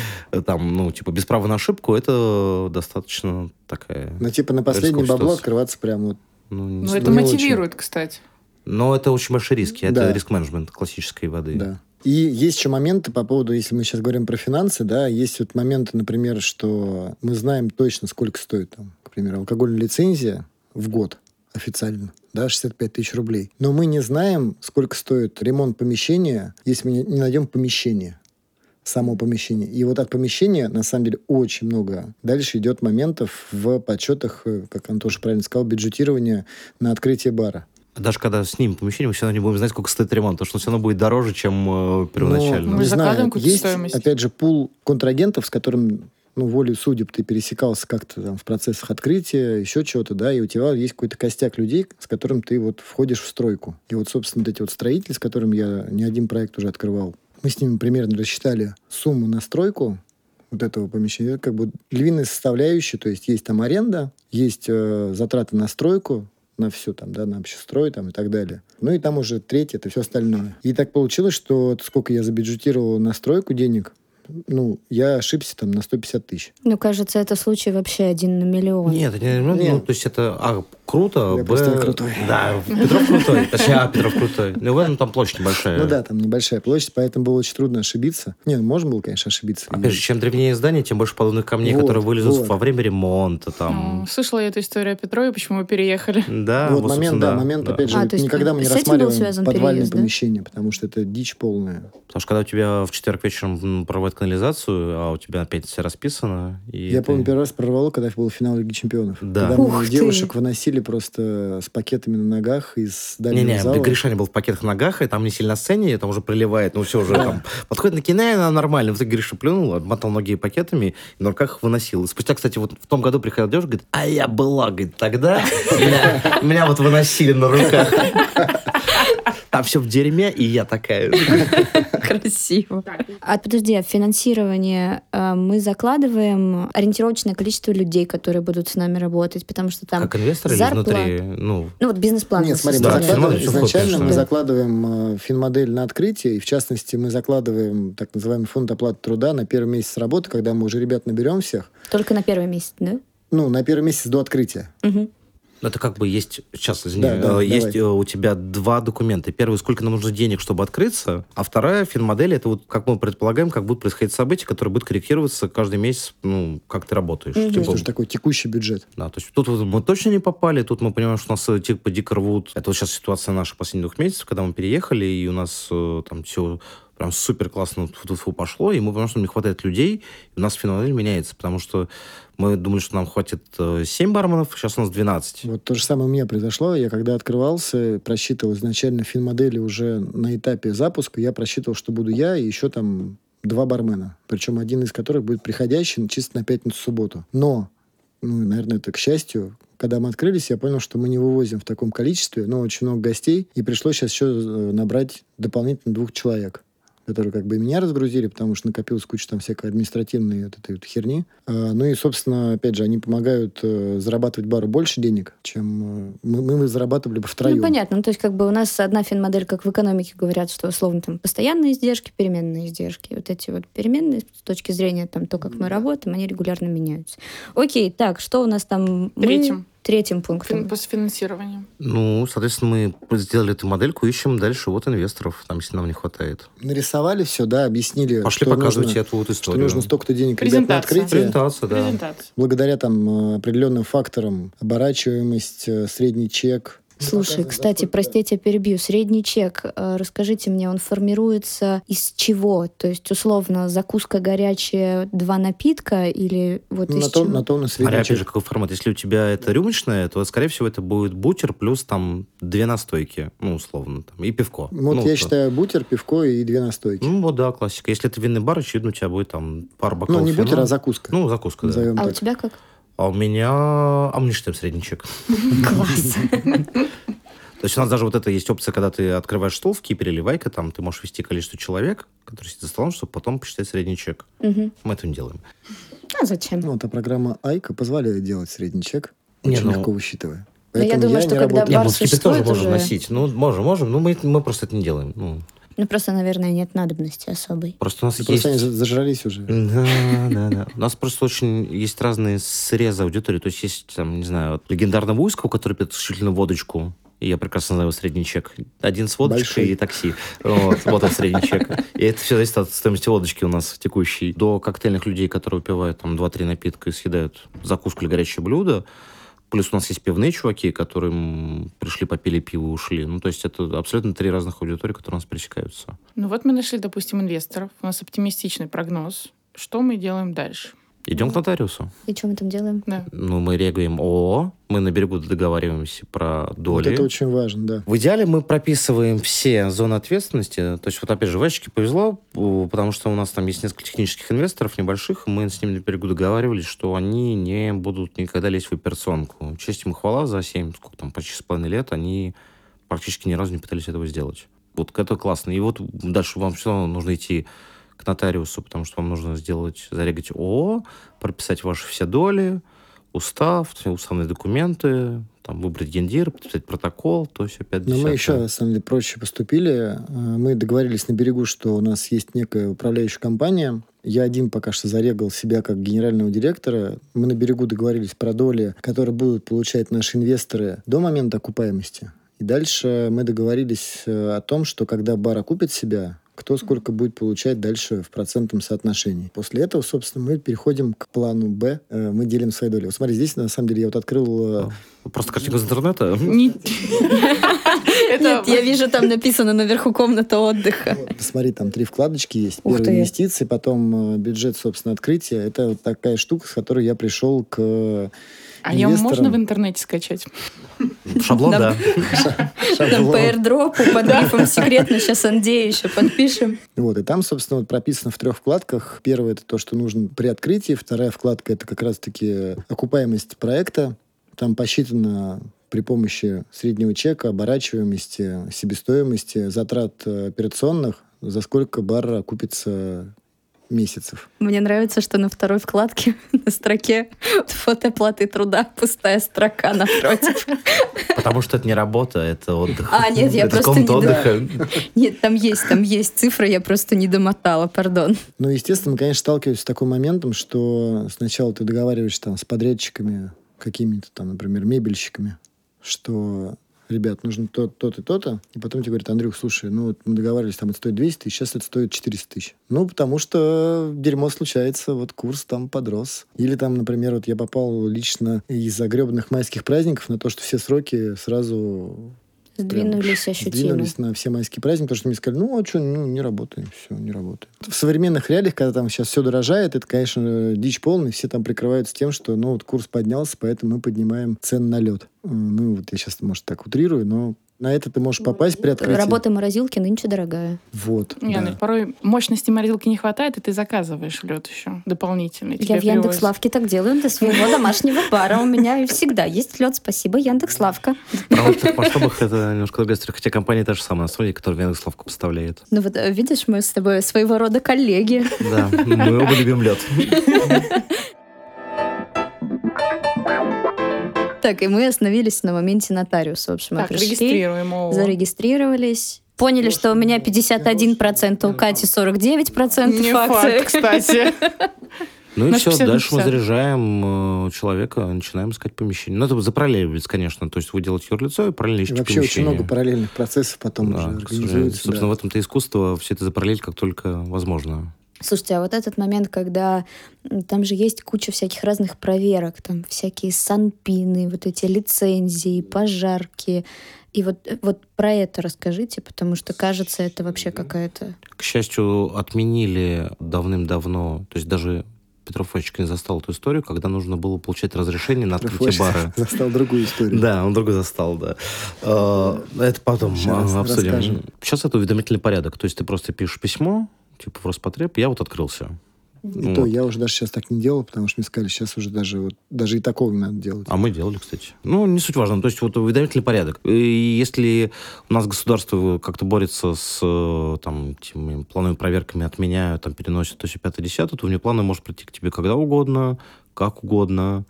там, ну, типа, без права на ошибку, это достаточно такая... Ну, типа, на последнее бабло ситуация. открываться прям вот... Ну, не Ну, это не мотивирует, кстати. Но это очень большие риски. Это Да. риск-менеджмент классической воды. Да. И есть еще моменты по поводу, если мы сейчас говорим про финансы, да, есть вот моменты, например, что мы знаем точно, сколько стоит, там, к примеру, алкогольная лицензия в год официально, да, 65 тысяч рублей. Но мы не знаем, сколько стоит ремонт помещения, если мы не- найдем помещение само помещение. И вот от помещения, на самом деле, очень много. Дальше идет моментов в подсчетах, э, как Антоша правильно сказал, бюджетирования на открытие бара. Даже когда снимем помещение, мы все равно не будем знать, сколько стоит ремонт, потому что он все равно будет дороже, чем э, первоначально. Ну, Мы не закладываем знаю, какую-то есть, стоимость. опять же, пул контрагентов, с которым, ну, волей судеб ты пересекался как-то там в процессах открытия, еще чего-то, да, и у тебя есть какой-то костяк людей, с которым ты вот входишь в стройку. И вот, собственно, вот эти вот строители, с которыми я не один проект уже открывал, мы с ними примерно рассчитали сумму на стройку вот этого помещения. Это как бы львиная составляющая, то есть есть там аренда, есть э, затраты на стройку, на все там, да, на общестрой там и так далее. Ну и там уже третье, это все остальное. И так получилось, что сколько я забюджетировал на стройку денег, ну, я ошибся там на 150 тысяч. Ну, кажется, это случай вообще один на миллион. Нет, это не, ну, Нет. то есть это, а, круто, Я б... крутой. Да, Петров крутой, точнее, а, Петров крутой. Ну, в этом там площадь небольшая. Ну да, там небольшая площадь, поэтому было очень трудно ошибиться. Не, ну, можно было, конечно, ошибиться. Опять же, чем древнее здание, тем больше подобных камней, Вот, которые вылезут вот. во время ремонта. Ну, Там. Слышала я эту историю о Петрове, почему вы переехали. Да, вот вот, момент, да, момент, да. опять же, А, то есть никогда мы не рассматриваем подвальные переезд, да? помещения, потому что это дичь полная. Потому что когда у тебя в четверг вечером проводят канализацию, а у тебя опять все расписано. И Я это- помню, первый раз прорвало, когда был финал Лиги Чемпионов. Да. Когда Ух мы ты. девушек выносили просто с пакетами на ногах из дальнего Не-не, зала. Гришаня был в пакетах ногах, и там не сильно на сцене, там уже проливает, ну все уже там. Подходит на кино, она нормально. В итоге Гриша плюнул, отмотал ноги пакетами, и на руках выносил. И спустя, кстати, вот в том году приходил девушка, говорит, а я была, говорит, тогда меня вот выносили на руках. Там все в дерьме, и я такая. Красиво. А подожди, а в финансирование э, мы закладываем ориентировочное количество людей, которые будут с нами работать, потому что там... Как инвесторы или зарплата. внутри? Ну, Ну вот бизнес-план. Нет, смотри, мы Да, закладываем, изначально мы закладываем э, финмодель на открытие, и в частности мы закладываем так называемый фонд оплаты труда на первый месяц работы, когда мы уже ребят наберем всех, Только на первый месяц, да? ну, на первый месяц до открытия. Мгм. Это как бы есть, сейчас, извини, Да, да, э, есть давай. э, у тебя два документа. Первый, сколько нам нужно денег, чтобы открыться, а вторая, финмодель, это вот, как мы предполагаем, как будут происходить события, которые будут корректироваться каждый месяц, ну, как ты работаешь. Есть Типа, уже такой текущий бюджет. Да, то есть тут вот мы точно не попали, тут мы понимаем, что у нас э, типа дико рвут. Это вот сейчас ситуация наша последних двух месяцев, когда мы переехали, и у нас там все прям супер классно фу пошло, и мы понимаем, что не хватает людей, и у нас финал меняется, потому что мы думали, что нам хватит э, 7 барменов, сейчас у нас 12. Вот то же самое у меня произошло. Я когда открывался, просчитывал изначально финмодели уже на этапе запуска, я просчитывал, что буду я и еще там два бармена. Причем один из которых будет приходящий чисто на пятницу-субботу. Но, ну, наверное, это к счастью, когда мы открылись, я понял, что мы не вывозим в таком количестве, но очень много гостей, и пришлось сейчас еще э, набрать дополнительно двух человек которые как бы и меня разгрузили, потому что накопилась куча там всякой административной вот этой вот херни. А, ну и, собственно, опять же, они помогают э, зарабатывать бару больше денег, чем э, мы, мы зарабатывали бы втроем. Ну, понятно. Ну, то есть, как бы у нас одна финмодель, как в экономике говорят, что условно там постоянные издержки, переменные издержки. Вот эти вот переменные с точки зрения там то, как мы работаем, они регулярно меняются. Окей, так, что у нас там? Мы- Третьим. Пунктом. Фин- После финансирования. Ну, соответственно, мы сделали эту модельку, ищем дальше вот инвесторов, там, если нам не хватает. Нарисовали все, да, объяснили, Пошли что показывайте нужно, эту вот что историю. нужно столько-то денег ребят на Презентация. открытие. Презентация, да. Презентация. Благодаря там э, определенным факторам, оборачиваемость, э, средний чек. Слушай, кстати, простите, я перебью. Средний чек, э, расскажите мне, он формируется из чего? То есть, условно, закуска горячая, два напитка или вот Ну, из на, то, чего? на то на средний опять чек. же, какой формат. Если у тебя это рюмочное, то, скорее всего, это будет бутер плюс там две настойки, ну, условно, там, и пивко. Вот ну, я то- считаю бутер, пивко и две настойки. Ну, вот, да, классика. Если это винный бар, очевидно, у тебя будет там пара Ну, бокалов не вина. бутер, а закуска. Ну, закуска, да. назовем А у тебя как? А у меня... А мы не считаем средний чек. Класс. То есть у нас даже вот это есть опция, когда ты открываешь стол в кипере или вайка, там ты можешь ввести количество человек, которые сидят за столом, чтобы потом посчитать средний чек. Мгм. Мы это не делаем. А зачем? Ну, а программа Айка позволяет делать средний чек, Не, очень ну- легко высчитывая. Да я Поэтому думаю, что не когда работаю- Не, бар мы в кипер тоже существует можем уже. носить. Ну, можем, можем. Ну, мы, мы просто это не делаем. Ну, Ну, просто, наверное, нет надобности особой. просто у нас Да есть... Просто они за- зажрались уже. Да, да, да. У нас просто очень есть разные срезы аудитории. То есть есть, там, не знаю, вот легендарного Уйского, который пьет исключительно водочку. И я прекрасно знаю его средний чек. Один с водочкой Большой. и такси. Вот, вот он средний чек. И это все зависит от стоимости водочки у нас текущей. До коктейльных людей, которые выпивают там 2-3 напитка и съедают закуску или горячее блюдо. Плюс у нас есть пивные чуваки, которые пришли, попили пиво и ушли. Ну, то есть это абсолютно три разных аудитории, которые у нас пересекаются. Ну вот мы нашли, допустим, инвесторов. У нас оптимистичный прогноз. Что мы делаем дальше? Идем к нотариусу. И что мы там делаем? Да. Ну, мы регаем ООО, мы на берегу договариваемся про Вот доли. это очень важно, да. В идеале мы прописываем все зоны ответственности. То есть, вот опять же, Васечке повезло, потому что у нас там есть несколько технических инвесторов небольших. Мы с ними на берегу договаривались, что они не будут никогда лезть в операционку. Честь им и хвала за 7, сколько там, почти с половиной лет, они практически ни разу не пытались этого сделать. Вот это классно. И вот дальше вам все равно нужно идти к нотариусу, потому что вам нужно сделать, зарегать ООО, прописать ваши все доли, устав, уставные документы, там, выбрать гендир, подписать протокол, то есть опять Но мы еще, на самом деле, проще поступили. Э, Мы договорились на берегу, что у нас есть некая управляющая компания. Я один пока что зарегал себя как генерального директора. Мы на берегу договорились про доли, которые будут получать наши инвесторы до момента окупаемости. И дальше мы договорились э, о том, что когда бар окупит себя, кто сколько будет получать дальше в процентном соотношении. После этого, собственно, мы переходим к плану Б. Э, Мы делим свои доли. Вот смотри, здесь, на самом деле, я вот открыл... э, Просто картинка из интернета. Нет, я вижу, там написано наверху комната отдыха. Посмотри, там три вкладочки есть. Первые инвестиции, потом э, бюджет, собственно, открытия. Это вот такая штука, с которой я пришел к А ее можно в интернете скачать? Шаблон, да. Там по airdropу под грифом секретно сейчас NDA еще подпишем. Вот, и там, собственно, вот прописано в трех вкладках. Первое — это то, что нужно при открытии. Вторая вкладка — это как раз-таки окупаемость проекта. Там посчитано при помощи среднего чека, оборачиваемости, себестоимости, затрат э, операционных, за сколько бар окупится месяцев. Мне нравится, что на второй вкладке на строке фото оплаты труда пустая строка напротив. Потому что это не работа, это отдых. А, нет, я Это просто не отдыха. Нет, там есть, там есть цифра, я просто не домотала, пардон. Ну, естественно, мы, конечно, сталкиваемся с таким моментом, что сначала ты договариваешься там с подрядчиками, какими-то там, например, мебельщиками, что, ребят, нужно то, то-то, то-то, и потом тебе говорят, Андрюх, слушай, ну, вот мы договаривались, там это стоит 200 тысяч, сейчас это стоит 400 тысяч. Ну, потому что дерьмо случается, вот курс там подрос. Или там, например, вот я попал лично из-за гребаных майских праздников на то, что все сроки сразу Сдвинулись ощутимо. Сдвинулись на все майские праздники, потому что мне сказали, ну, а что, ну, не работаем, все, не работает. В современных реалиях, когда там сейчас все дорожает, это, конечно, дичь полная, все там прикрываются тем, что, ну, вот курс поднялся, поэтому мы поднимаем цены на лед. Ну, вот я сейчас, может, так утрирую, но на это ты можешь попасть при открытии. Работа морозилки нынче дорогая. Вот, Не, да. ну, порой мощности морозилки не хватает, и ты заказываешь лед еще дополнительный. Я в Яндекс. Лавке так делаю для своего домашнего бара. У меня всегда есть лед. Спасибо, Яндекс Лавка. Правда, в таких масштабах это немножко другая история. Хотя компания та же самая, на которая Яндекс.Лавку поставляет. Ну вот э, видишь, мы с тобой своего рода коллеги. Да, мы оба любим лед. Так, и мы остановились на моменте нотариуса. В общем, мы Так, пришли, регистрируем ООО. зарегистрировались. Поняли, что у меня 51%, у Кати 49% Не акций. факт, кстати. Ну и все, 50 на дальше мы 50. заряжаем э, человека, начинаем искать помещение. Ну, это запараллеливается, конечно. То есть вы делаете юрлицо и параллельно ищете вообще очень много параллельных процессов потом Да, уже. Собственно, да. в этом-то искусство все это запараллелить как только возможно. Слушайте, а вот этот момент, когда там же есть куча всяких разных проверок, там всякие санпины, вот эти лицензии, пожарки. И вот, э, вот про это расскажите, потому что кажется, это вообще какая-то... К счастью, отменили давным-давно, то есть даже Петров не застал эту историю, когда нужно было получать разрешение на открытие бара. Застал другую историю. Да, он другой застал, да. Э, Это потом а, обсудим. Сейчас это уведомительный порядок. То есть ты просто пишешь письмо, типа в Роспотреб, я вот открылся. И Ну то вот. я уже даже сейчас так не делал, потому что мне сказали, сейчас уже даже, вот, даже и такого не надо делать. А мы делали, кстати. Ну, не суть важно. То есть вот уведомительный порядок. И если у нас государство как-то борется с э, там, теми плановыми проверками, отменяют, там, переносят, то есть 5-10, то внеплановый может прийти к тебе когда угодно, как угодно,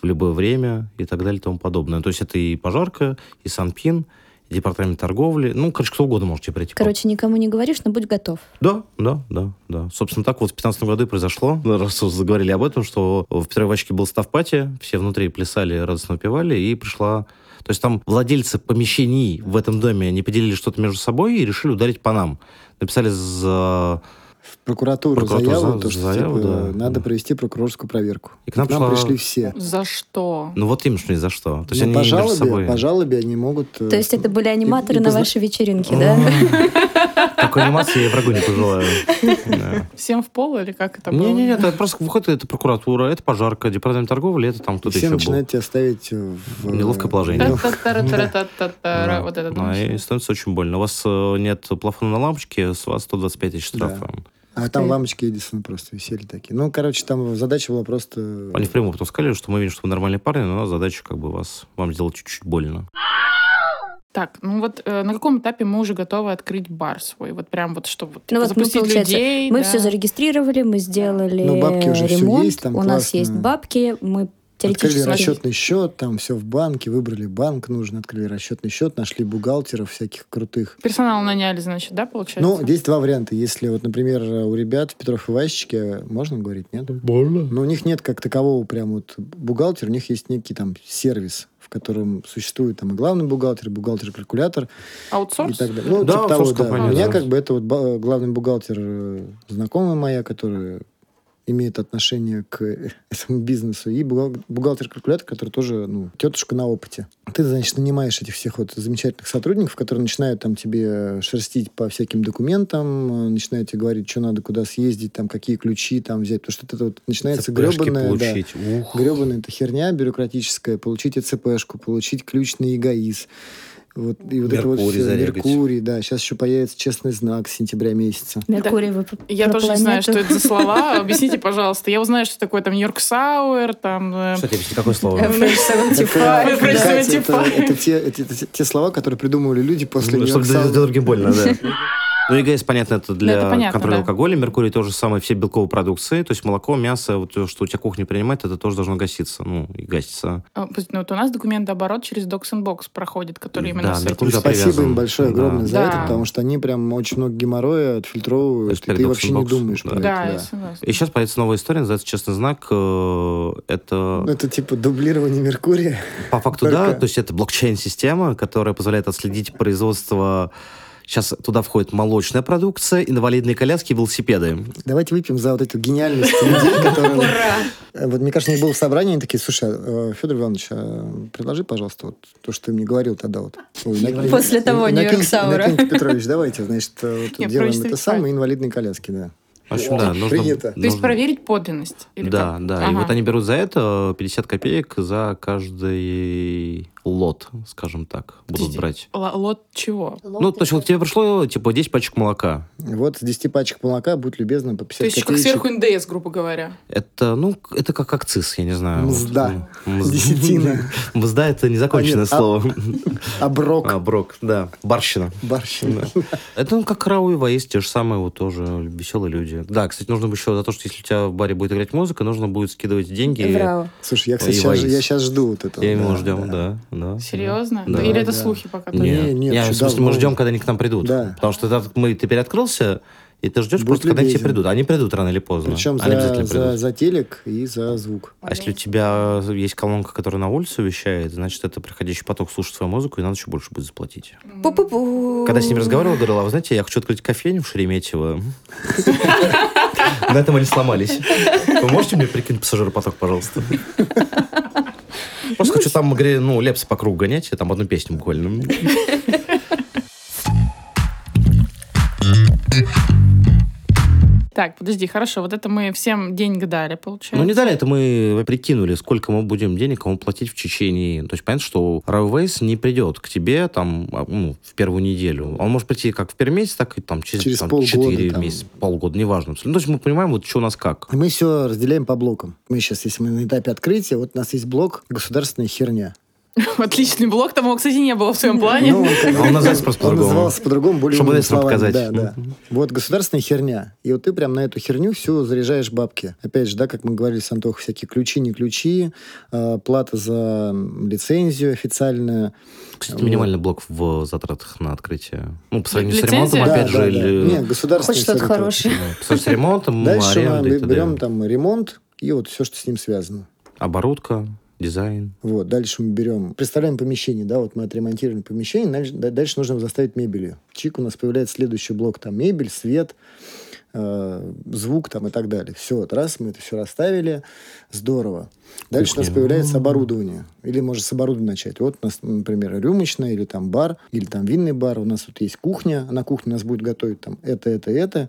в любое время и так далее и тому подобное. То есть это и пожарка, и Санпин, департамент торговли. Ну, короче, кто угодно может тебе прийти. Короче, никому не говоришь, но будь готов. Да, да, да, да. Собственно, так вот в 2015 году и произошло, раз уж заговорили об этом, что в Петровачке был став-пати, все внутри плясали, радостно певали, и пришла... То есть там владельцы помещений в этом доме не поделили что-то между собой и решили ударить по нам. Написали за... В прокуратуру, Прокуратуру заяву, за- то, что заяву, типа, да. надо Да. провести прокурорскую проверку. И к нам шла- пришли все. За что? Ну вот именно, что ни за что. То есть Ну, они по, жалобе, собой... по жалобе они могут... э, То есть это были аниматоры и на вашей вечеринке, да? Такой анимации я врагу не пожелаю. Всем в пол или как это было? Не-не-не, это просто выходит, это прокуратура, это пожарка, департамент торговли, это там кто-то все еще был. начинают тебя ставить в... Неловкое положение. Вот это и становится очень больно. У вас э, нет плафона на лампочке, с вас 125 тысяч штрафа. А там лампочки Эдисон просто висели такие. Ну, короче, там задача была просто... Они впрямую потом сказали, что мы видим, что вы нормальные парни, но у нас задача как бы вас, вам сделать чуть-чуть больно. Так, ну вот э, на каком этапе мы уже готовы открыть бар свой? Вот прям вот чтобы вот, Ну вот мы, запустить получается, людей. мы да. все зарегистрировали, мы сделали Ну, бабки уже ремонт, есть, там у нас классно. есть бабки, мы Открыли расчетный счет, там все в банке, выбрали банк нужно, открыли расчетный счет, нашли бухгалтеров всяких крутых. Персонал наняли, значит, да, получается? Ну, здесь два варианта. Если вот, например, у ребят в Петров и Васечке, можно говорить, нет? Больно. Но у них нет как такового прям вот бухгалтера, у них есть некий там сервис, в котором существует там и главный бухгалтер, и бухгалтер-калькулятор, и Аутсорс? так далее. Ну, Да, типа того, да. У меня да. как бы это вот главный бухгалтер, э, знакомая моя, которая имеет отношение к этому бизнесу, и бухгал- бухгалтер-калькулятор, который тоже, ну, тетушка на опыте. Ты, значит, нанимаешь этих всех вот замечательных сотрудников, которые начинают там тебе шерстить по всяким документам, э, начинают тебе говорить, что надо, куда съездить, там, какие ключи там взять, потому что это вот начинается гребаная, да, гребаная эта херня бюрократическая, получить ЭЦПшку, получить ключ на ЕГАИС. Вот, и вот это вот Меркурий зарегать. Меркурий, да. Сейчас еще появится честный знак с сентября месяца. Меркурий, вы Я про тоже не знаю, планету. что это за слова. Объясните, пожалуйста. Я узнаю, что такое там Нью-Йорк Сауэр, там... э, Кстати, объясни, какое слово? Fresh 75. Это, Fresh Катя, это, 75. это те, слова, которые придумывали люди после Чтобы Нью-Йорк для другим больно, да. Ну, ЕГС, понятно, это для это понятно, контроля да. алкоголя. Меркурий то же самое, все белковые продукции. То есть молоко, мясо, вот то, что у тебя кухня принимает, это тоже должно гаситься. Ну, и гасится. пусть- ну, вот у нас документ оборот через Docs and Box проходит, который именно Да, с этим. Спасибо привязан. им большое, огромное за Да. это, потому что они прям очень много геморроя отфильтровывают, То есть и ты вообще не думаешь да. про Да, я это. согласна. И сейчас появится новая история, называется «Честный знак». Э, Это да. Это типа дублирование Меркурия. По факту, Только- да. То есть это блокчейн-система, которая позволяет отследить производство... Сейчас туда входит молочная продукция, инвалидные коляски и велосипеды. Давайте выпьем за вот эту гениальность людей, которые... Э, Вот мне кажется, у них было собрание, они такие, слушай, э, Федор Иванович, а предложи, пожалуйста, вот то, что ты мне говорил тогда вот. Ой, накинь- После того Нью-Йорк Петрович, давайте, значит, э, вот Нет, делаем это 405. самое, инвалидные коляски, да. В общем, да, нужно... Принято. То есть нужно- проверить подлинность? или Да, как? да. И Ага. вот они берут за это 50 копеек за каждый лот, скажем так, будут Подожди, брать. л- Лот чего? Ну, то есть вот тебе пришло, типа, 10 пачек молока. Вот с 10 пачек молока, будь любезна, по 50 То есть как копеечек. сверху НДС, грубо говоря. Это, ну, это как акциз, я не знаю. Мзда. Вот, мз- Десятина. Мзда – это незаконченное А, нет, а- слово. Оброк. А, брок, да. Барщина. Барщина. Это ну, как и есть те же самые вот тоже веселые люди. Да, кстати, нужно бы еще за то, что если у тебя в баре будет играть музыка, нужно будет скидывать деньги. Слушай, я, кстати, сейчас, я жду вот этого. Мы да, ждем, да. Да. Серьезно? Да. Или это Да. слухи пока? Не, только? нет, Не, чё, в смысле, мы ждем, когда они к нам придут. Да. Потому что это мы, ты переоткрылся, и ты ждешь Будь просто, когда они тебе любезен. придут. Они придут рано или поздно. Причем они за, обязательно за, придут. за телек и за звук. А если у тебя есть колонка, которая на улице вещает, значит, это приходящий поток слушает свою музыку, и надо еще больше будет заплатить. Пу-пу-пу. Когда с ним разговаривал, говорил, а вы знаете, я хочу открыть кофейню в Шереметьево. На этом они сломались. Вы можете мне прикинуть пассажиропоток, пожалуйста? Просто хочу там, ну, лепса по кругу гонять, я там одну песню буквально. Так, подожди, хорошо, вот это мы всем денег дали, получается. Ну, не дали, это мы прикинули, сколько мы будем денег кому платить в течение. То есть, понятно, что Railways не придет к тебе там, а, ну, в первую неделю. Он может прийти как в первый месяц, так и там через, Через там, полгода 4 там. месяца, полгода, неважно. Ну, то есть мы понимаем, вот что у нас как. И мы все разделяем по блокам. Мы сейчас, если мы на этапе открытия, вот у нас есть блок «Государственная херня». Отличный блок, там его, кстати, не было в своем плане. Ну, как Он называется просто Он по-другому. назывался по-другому, более Чтобы словами. показать. Да, да. Вот государственная херня. И вот ты прям на эту херню все заряжаешь бабки. Опять же, да, как мы говорили с Антохой, всякие ключи, не ключи, э, плата за лицензию официальная. Кстати, Вот. минимальный блок в затратах на открытие. Ну, по сравнению с ремонтом, Да, опять да, же, да. или... Нет, государственная Хоть что-то хорошее. По сравнению с ремонтом, Дальше мы берем там ремонт и вот все, что с ним связано. Оборудка, дизайн. Вот, дальше мы берем, представляем помещение, да, вот мы отремонтировали помещение, дальше, да- дальше нужно заставить мебелью. Чик, у нас появляется следующий блок, там мебель, свет, э, звук там и так далее. Все, вот раз мы это все расставили, здорово. Дальше у нас Кухня. появляется оборудование. Или может с оборудования начать. Вот у нас, например, рюмочная, или там бар, или там винный бар. У нас тут есть кухня, на кухне нас будет готовить там это, это, это.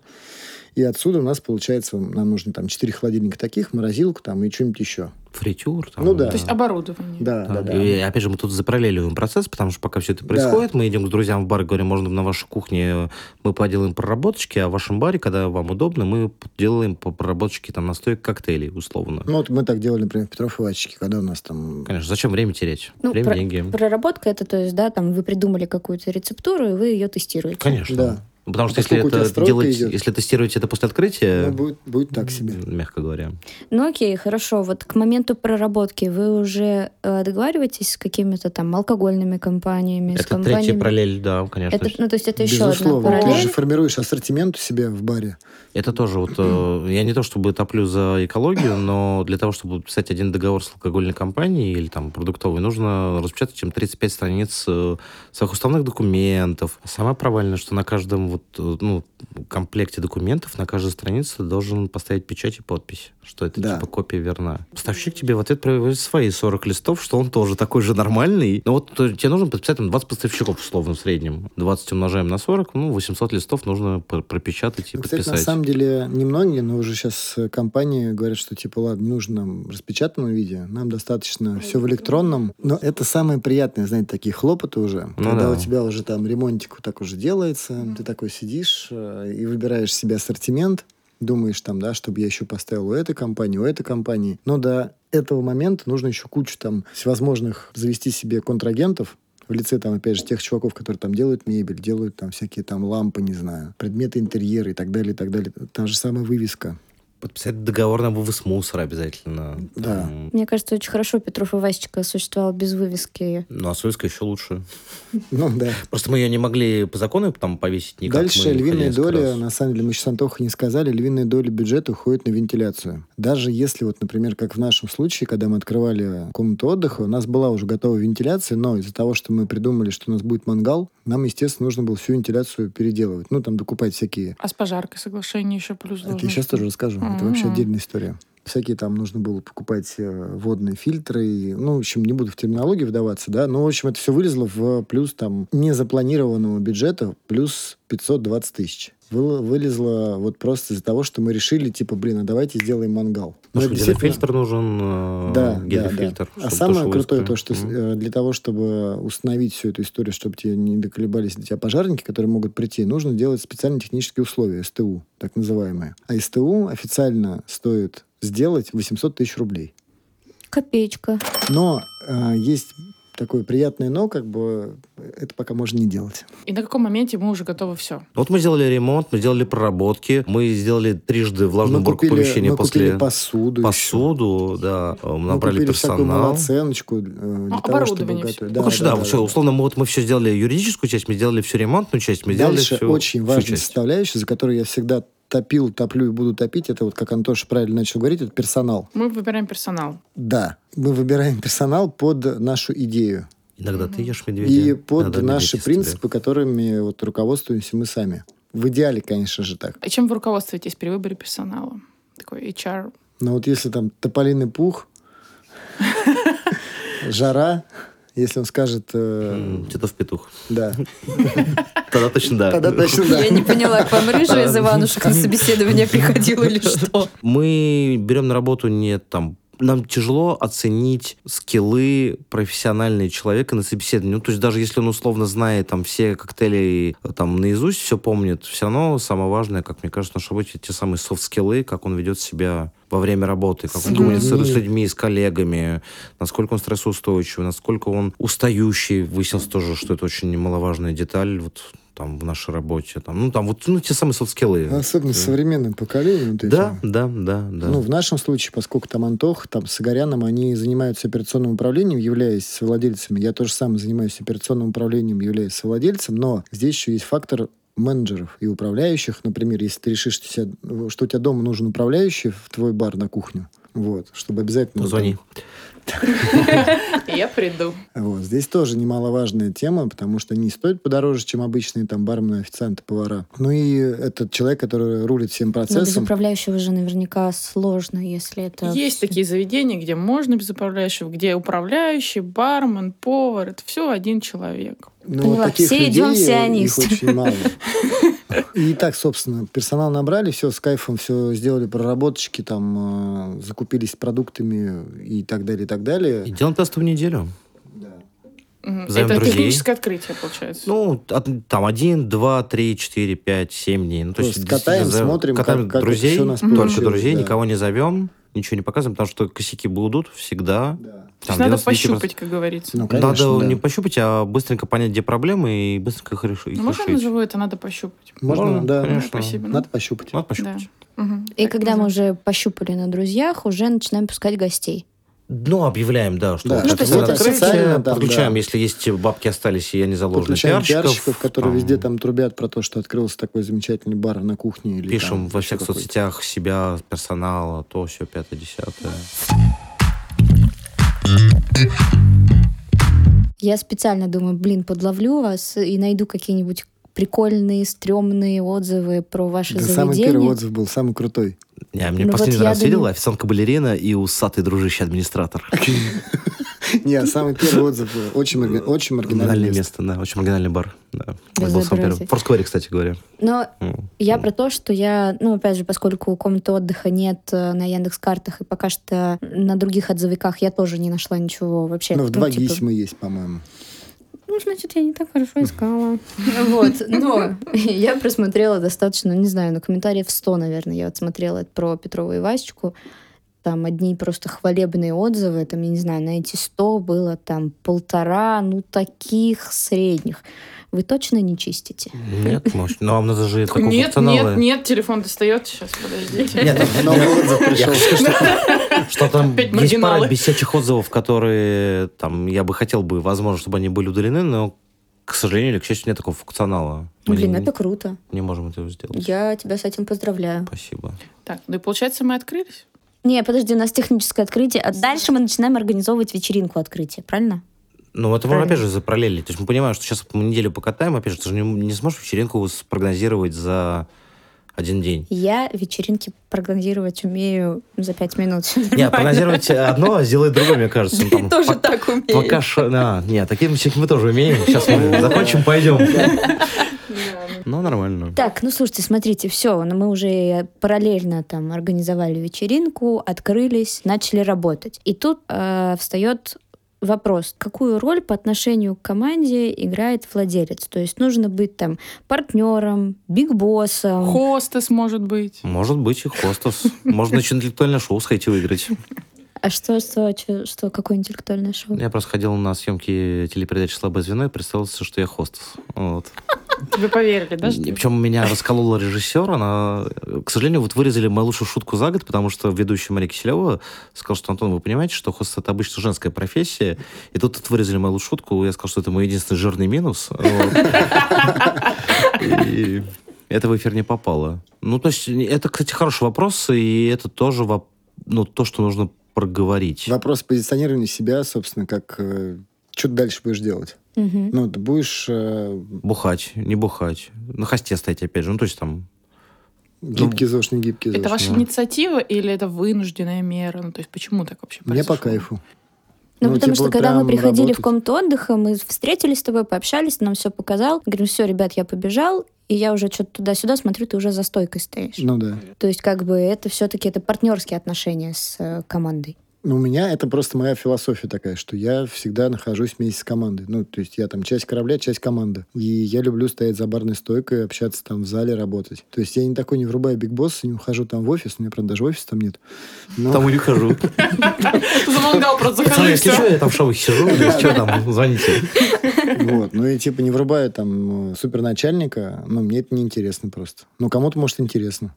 И отсюда у нас получается, нам нужно там 4 холодильника таких, морозилку там и что-нибудь еще. Фритюр. Там, Ну да. То есть оборудование. Да, да, Да, да. И опять же, мы тут запараллеливаем процесс, потому что пока все это происходит, мы идем к друзьям в бар и говорим, можно на вашей кухне мы поделаем проработочки, а в вашем баре, когда вам удобно, мы делаем по проработочке там настоек коктейлей, условно. Ну, вот мы так делали, например, в Петров и Васечке, когда у нас там... Конечно, зачем время терять? Ну, время, про- деньги. Проработка это, то есть, да, там вы придумали какую-то рецептуру, и вы ее тестируете. Конечно. Да. Ну, Потому что если у тебя это делать, идет. если тестировать это после открытия, Ну, будет, будет так себе. мягко говоря. Ну окей, хорошо. Вот к моменту проработки вы уже э, договариваетесь с какими-то там алкогольными компаниями, с Это компаниями? третья параллель, да, конечно. Это, ну, то есть это еще одна Безусловно. Ты параллель. же формируешь ассортимент у себя в баре. Это тоже вот, э, я не то чтобы топлю за экологию, но для того, чтобы подписать один договор с алкогольной компанией или там продуктовой, нужно распечатать чем 35 страниц э, своих уставных документов. Самое провальное, что на каждом вот, э, ну, комплекте документов, на каждой странице должен поставить печать и подпись, что это Да. типа копия верна. Поставщик тебе в ответ приводит свои 40 листов, что он тоже такой же нормальный. Но вот э, тебе нужно подписать там 20 поставщиков, условно, в среднем. 20 умножаем на 40, ну, 800 листов нужно пр- пропечатать и Ну, Кстати, подписать. на самом деле, немногие, но уже сейчас компании говорят, что типа, ладно, не нужно нам распечатанном виде, нам достаточно все в электронном. Но это самое приятное, знаете, такие хлопоты уже. Ну когда да. у тебя уже там ремонтик вот так уже делается, ты такой сидишь э, и выбираешь себе ассортимент, думаешь там, да, чтобы я еще поставил у этой компании, у этой компании. Но до этого момента нужно еще кучу там всевозможных завести себе контрагентов, в лице там, опять же, тех чуваков, которые там делают мебель, делают там всякие там лампы, не знаю, предметы интерьера и так далее, и так далее. Та же самая вывеска. Подписать договор на вывоз мусора обязательно. Да. Там, Мне кажется, очень хорошо Петров и Васечка существовал без вывески. Ну, а Сойска еще лучше. Ну, да. Просто мы ее не могли по закону там повесить никак. Дальше львиная доля, на самом деле, мы сейчас Антоха не сказали, львиная доля бюджета уходит на вентиляцию. Даже если, вот, например, как в нашем случае, когда мы открывали комнату отдыха, у нас была уже готова вентиляция, но из-за того, что мы придумали, что у нас будет мангал, нам, естественно, нужно было всю вентиляцию переделывать. Ну, там, докупать всякие А с пожаркой соглашение еще плюс Это я сейчас тоже расскажу. Это вообще отдельная история. Всякие там нужно было покупать э, водные фильтры. и, ну, в общем, не буду в терминологию вдаваться, да. Но, в общем, это все вылезло в плюс там незапланированного бюджета плюс 520 тысяч. Вы- Вылезло вот просто из-за того, что мы решили, типа, блин, а давайте сделаем мангал. Ну, Ну, что, действительно- фильтр нужен, э, да, да, да. А самое крутое то, что э, для того, чтобы установить всю эту историю, чтобы тебе не доколебались до тебя пожарники, которые могут прийти, нужно делать специальные технические условия, СТУ, так называемые. А СТУ официально стоит сделать 800 тысяч рублей. Копеечка. Но э, есть такое приятное но, как бы это пока можно не делать. И на каком моменте мы уже готовы все? Вот мы сделали ремонт, мы сделали проработки, мы сделали трижды влажную уборку помещения мы после... купили посуду. еще. посуду, да, э, мы Мы набрали купили всякую персонал. малоценочку э, для того, чтобы готовить. всё. Ну, короче, да, все, условно, мы вот мы все сделали юридическую часть, мы сделали всю ремонтную часть, мы сделали Дальше всю, очень всю важная часть. составляющая, за которую я всегда топил, топлю и буду топить, это вот, как Антоша правильно начал говорить, это персонал. Мы выбираем персонал. Да, мы выбираем персонал под нашу идею Иногда ты ешь медведя. и под иногда наши принципы, которыми вот руководствуемся мы сами. В идеале, конечно же, так. А чем вы руководствуетесь при выборе персонала? Такой HR. Но вот если там тополиный пух, жара, если он скажет... э, Титов петух. Да, Тогда точно да. тогда точно да. Я не поняла, к вам рыжая из Иванушек на собеседование приходила или что? Мы берем на работу не там нам тяжело оценить скиллы профессиональные человека на собеседовании. Ну, то есть даже если он условно знает там все коктейли э, там наизусть, все помнит, все равно самое важное, как мне кажется, нашей работе те самые софт-скиллы, как он ведет себя во время работы, как он коммуницирует с людьми. с коллегами, насколько он стрессоустойчивый, насколько он устающий. Выяснилось тоже, что это очень немаловажная деталь вот там в нашей работе. Там, ну, там вот ну, те самые софт-скиллы. Особенно с современным поколением. вот Да, да, да, да. Ну, в нашем случае, поскольку там Антох, там с Игоряном, они занимаются операционным управлением, являясь совладельцами. Я тоже сам занимаюсь операционным управлением, являясь совладельцем, но здесь еще есть фактор менеджеров и управляющих. Например, если ты решишь, что, тебя- что у тебя дома нужен управляющий в твой бар на кухню, вот, чтобы обязательно... Позвони. Я приду. Вот. Здесь тоже немаловажная тема, потому что они стоят подороже, чем обычные там бармены, официанты, повара. Ну и этот человек, который рулит всем Но без процессом. управляющего же наверняка сложно, если это... Есть такие заведения, где можно без управляющего, где управляющий, бармен, повар. Это все один человек. Ну, Поняла. таких Все людей, идем их сионист. очень мало. И так, собственно, персонал набрали, все с кайфом, все сделали проработочки, там, э, закупились продуктами и так далее, и так далее. И делаем тестовую неделю. Мгм. Зовем Это друзей. техническое открытие, получается. Ну, от- там один, два, три, четыре, пять, семь дней. Ну, то Просто есть катаем, действительно, смотрим, катаем как- как это друзей, нас только получилось, друзей, да. никого не зовем. ничего не показываем, потому что косяки будут всегда. Да. То есть надо 99%. пощупать, как говорится. Ну, конечно, Надо да. не пощупать, а быстренько понять, где проблемы, и быстренько их реши- их Ну, Можно я решить. назову это «надо пощупать»? Можно, Можно, да. конечно. Спасибо. Надо пощупать. Надо пощупать. Мгм. И Так, когда мы уже пощупали на друзьях, уже начинаем пускать гостей. Ну, объявляем, да, что Да, Ну, это то есть это открытие. официально там, Подключаем, да. если есть бабки остались, и они заложены Подключаем пиарщиков. пиарщиков, которые там, везде там трубят про то, что открылся такой замечательный бар на кухне. Или Пишем там во всех соцсетях себя, персонала, то, все, пятое, десятое. Я специально думаю, блин, подловлю вас и найду какие-нибудь прикольные, стрёмные отзывы про ваше Да заведение. самый первый отзыв был, самый крутой. Не, мне Ну, последний вот я раз думаю- видела официантка-балерина и усатый дружище-администратор. Не, самый первый отзыв был. Очень, марги- очень маргинальное место. место, да, очень маргинальный бар. Да. Это был самый Безобразие. первый. В Форсквере, кстати говоря. Но М. я про то, что я, ну, опять же, поскольку комнаты отдыха нет э, на Яндекс картах и пока что на других отзывиках я тоже не нашла ничего вообще. Ну, в два типа, гисьма есть, по-моему. Ну, значит, я не так хорошо искала. Вот, но я просмотрела достаточно, не знаю, на комментариев 100, наверное, я вот смотрела про Петрова и Васечку. Там одни просто хвалебные отзывы, там, я не знаю, на эти 100 было там полтора, ну, таких средних. Вы точно не чистите? Нет, может. Но вам надо же такого Нет, нет, нет, телефон достает. Сейчас, подождите. Нет, Новый отзыв пришел. что, там есть пара бесячих отзывов, которые там я бы хотел бы, возможно, чтобы они были удалены, но, к сожалению или к счастью, нет такого функционала. Мы Блин, не, это круто. не можем этого сделать. Я тебя с этим поздравляю. Спасибо. Так, ну и получается, мы открылись? Не, подожди, у нас техническое открытие, а дальше мы начинаем организовывать вечеринку открытия, правильно? Ну, это Правильно. опять же за параллели. То есть мы понимаем, что сейчас мы неделю покатаем, опять же, ты же не, не сможешь вечеринку спрогнозировать за один день. Я вечеринки прогнозировать умею за пять минут. Не, прогнозировать одно, а сделать другое, мне кажется. Ну, там, Тоже по- так умею. Пока что... Да, нет, таким мы тоже умеем. Сейчас мы закончим, пойдем. Ну, нормально. Так, ну слушайте, смотрите, все, мы уже параллельно там организовали вечеринку, открылись, начали работать. И тут э, встает вопрос, какую роль по отношению к команде играет владелец? То есть нужно быть там партнером, бигбоссом. Хостес, может быть. Может быть, и хостес. Можно еще интеллектуальное шоу сходить и выиграть. А что, что, что, что, какое интеллектуальное шоу? Я просто ходил на съемки телепередачи «Слабое звено» и представился, что я хостес. Вот. Тебе поверили, да? что- Причем меня расколола режиссер. Она, к сожалению, вот вырезали мою лучшую шутку за год, потому что ведущая Мария Киселева сказала, что, Антон, вы понимаете, что хостес — это обычно женская профессия. И тут, тут вырезали мою лучшую шутку. Я сказал, что это мой единственный жирный минус. И это в эфир не попало. Ну, то есть, это, кстати, хороший вопрос, и это тоже ну, то, что нужно проговорить. Вопрос позиционирования себя, собственно, как... что ты дальше будешь делать? Мгм. Ну, ты будешь э, Бухать, не бухать. На хосте стоять, опять же. Ну, то есть там... гибкий ЗОЖ, не гибкий ЗОЖ. Это ваша да. инициатива или это вынужденная мера? Ну, то есть почему так вообще Мне по произошло? кайфу. Ну, Ну, потому типа, что когда мы приходили в работать. комнату отдыха, мы встретились с тобой, пообщались, нам все показал. Говорю, все, ребят, я побежал, и я уже что-то туда-сюда смотрю, ты уже за стойкой стоишь. Ну да. То есть, как бы, это все-таки это партнерские отношения с э, командой. Но у меня это просто моя философия такая, что я всегда нахожусь вместе с командой. Ну, то есть я там часть корабля, часть команды. И я люблю стоять за барной стойкой, общаться там в зале, работать. То есть я не такой не врубаю биг босс, не ухожу там в офис. У меня, правда, даже офиса там нет. Но- Там не хожу. Замолгал, просто Пацаны, захожу, и если что, я там в шоу сижу, если что, там, звоните. Вот. Ну и типа не врубаю там э, суперначальника, но мне это неинтересно просто. Ну, кому-то, может, интересно.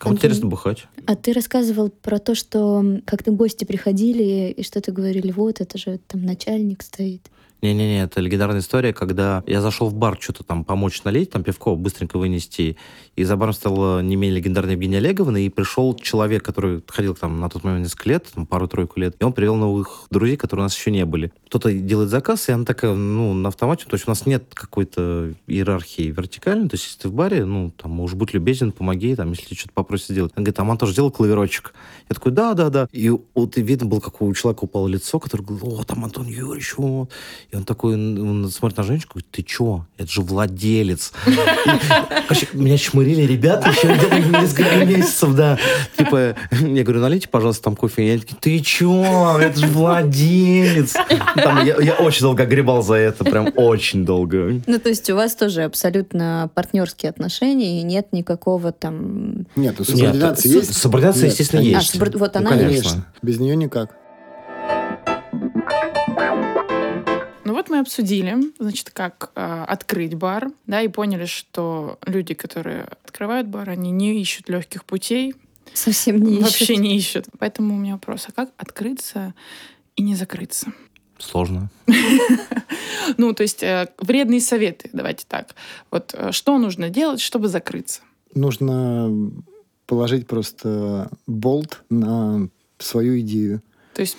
Кому интересно бухать? А ты рассказывал про то, что как-то гости приходили, и что-то говорили, вот, это же там начальник стоит. Не-не-не, это легендарная история, когда я зашел в бар что-то там помочь налить, там пивко быстренько вынести, и за баром стала не менее легендарная Евгения Олеговна, и пришел человек, который ходил там на тот момент несколько лет, там пару-тройку лет, и он привел новых друзей, которые у нас еще не были. Кто-то делает заказ, и она такая, ну, на автомате, то есть у нас нет какой-то иерархии вертикальной, то есть если ты в баре, ну, там, уж будь любезен, помоги, там, если что-то попросят сделать. Он говорит, а Антон, сделай клаверочек. Я такой, да, да, да. И вот видно было, как у человека упало лицо, который говорил, о, там Антон Юрьевич, вот. И он такой, он смотрит на женщину, говорит, ты чё? Это же владелец. Короче, меня чмырили ребята еще несколько месяцев, да. Типа, я говорю, налейте, пожалуйста, там кофе. И я такие, ты чё? Это же владелец. Там, я, я очень долго гребал за это, прям очень долго. Ну, то есть у вас тоже абсолютно партнерские отношения, и нет никакого там... Нет, ну, Нет, субординация с- есть? Субординация, Нет, естественно, есть. А, субор- вот Ну, она конечно. Конечно. Без нее никак. Ну вот мы обсудили, значит, как э, открыть бар, да, и поняли, что люди, которые открывают бар, они не ищут легких путей, Совсем не вообще ищут. не ищут. Поэтому у меня вопрос, а как открыться и не закрыться? Сложно. Ну, то есть э, вредные советы, давайте так. Вот э, что нужно делать, чтобы закрыться? Нужно положить просто болт на свою идею. То есть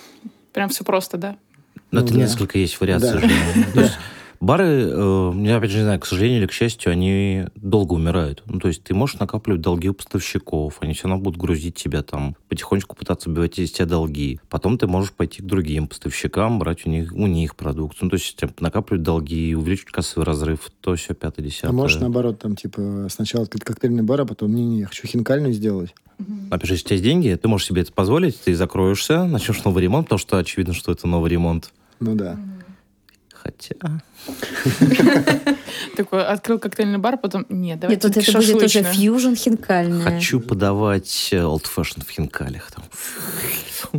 прям все просто, да? Ну это да. несколько есть вариаций. Да. же. То есть бары, э, я опять же не знаю, к сожалению или к счастью, они долго умирают. Ну, то есть ты можешь накапливать долги у поставщиков, они все равно будут грузить тебя там, потихонечку пытаться убивать из тебя долги. Потом ты можешь пойти к другим поставщикам, брать у них, у них продукцию. Ну, то есть накапливать долги, увеличить кассовый разрыв, то все пятое, десятое. А можешь, наоборот, там, типа, сначала открыть коктейльный бар, а потом, не-не, я хочу хинкальную сделать. Опять же, если у тебя есть деньги, ты можешь себе это позволить, ты закроешься, начнешь новый ремонт, потому что очевидно, что это новый ремонт. Ну да. Хотя... Такой открыл коктейльный бар, потом нет, Нет, давайте вот это будет уже фьюжн хинкальная. Хочу подавать old fashion в хинкалях. Там,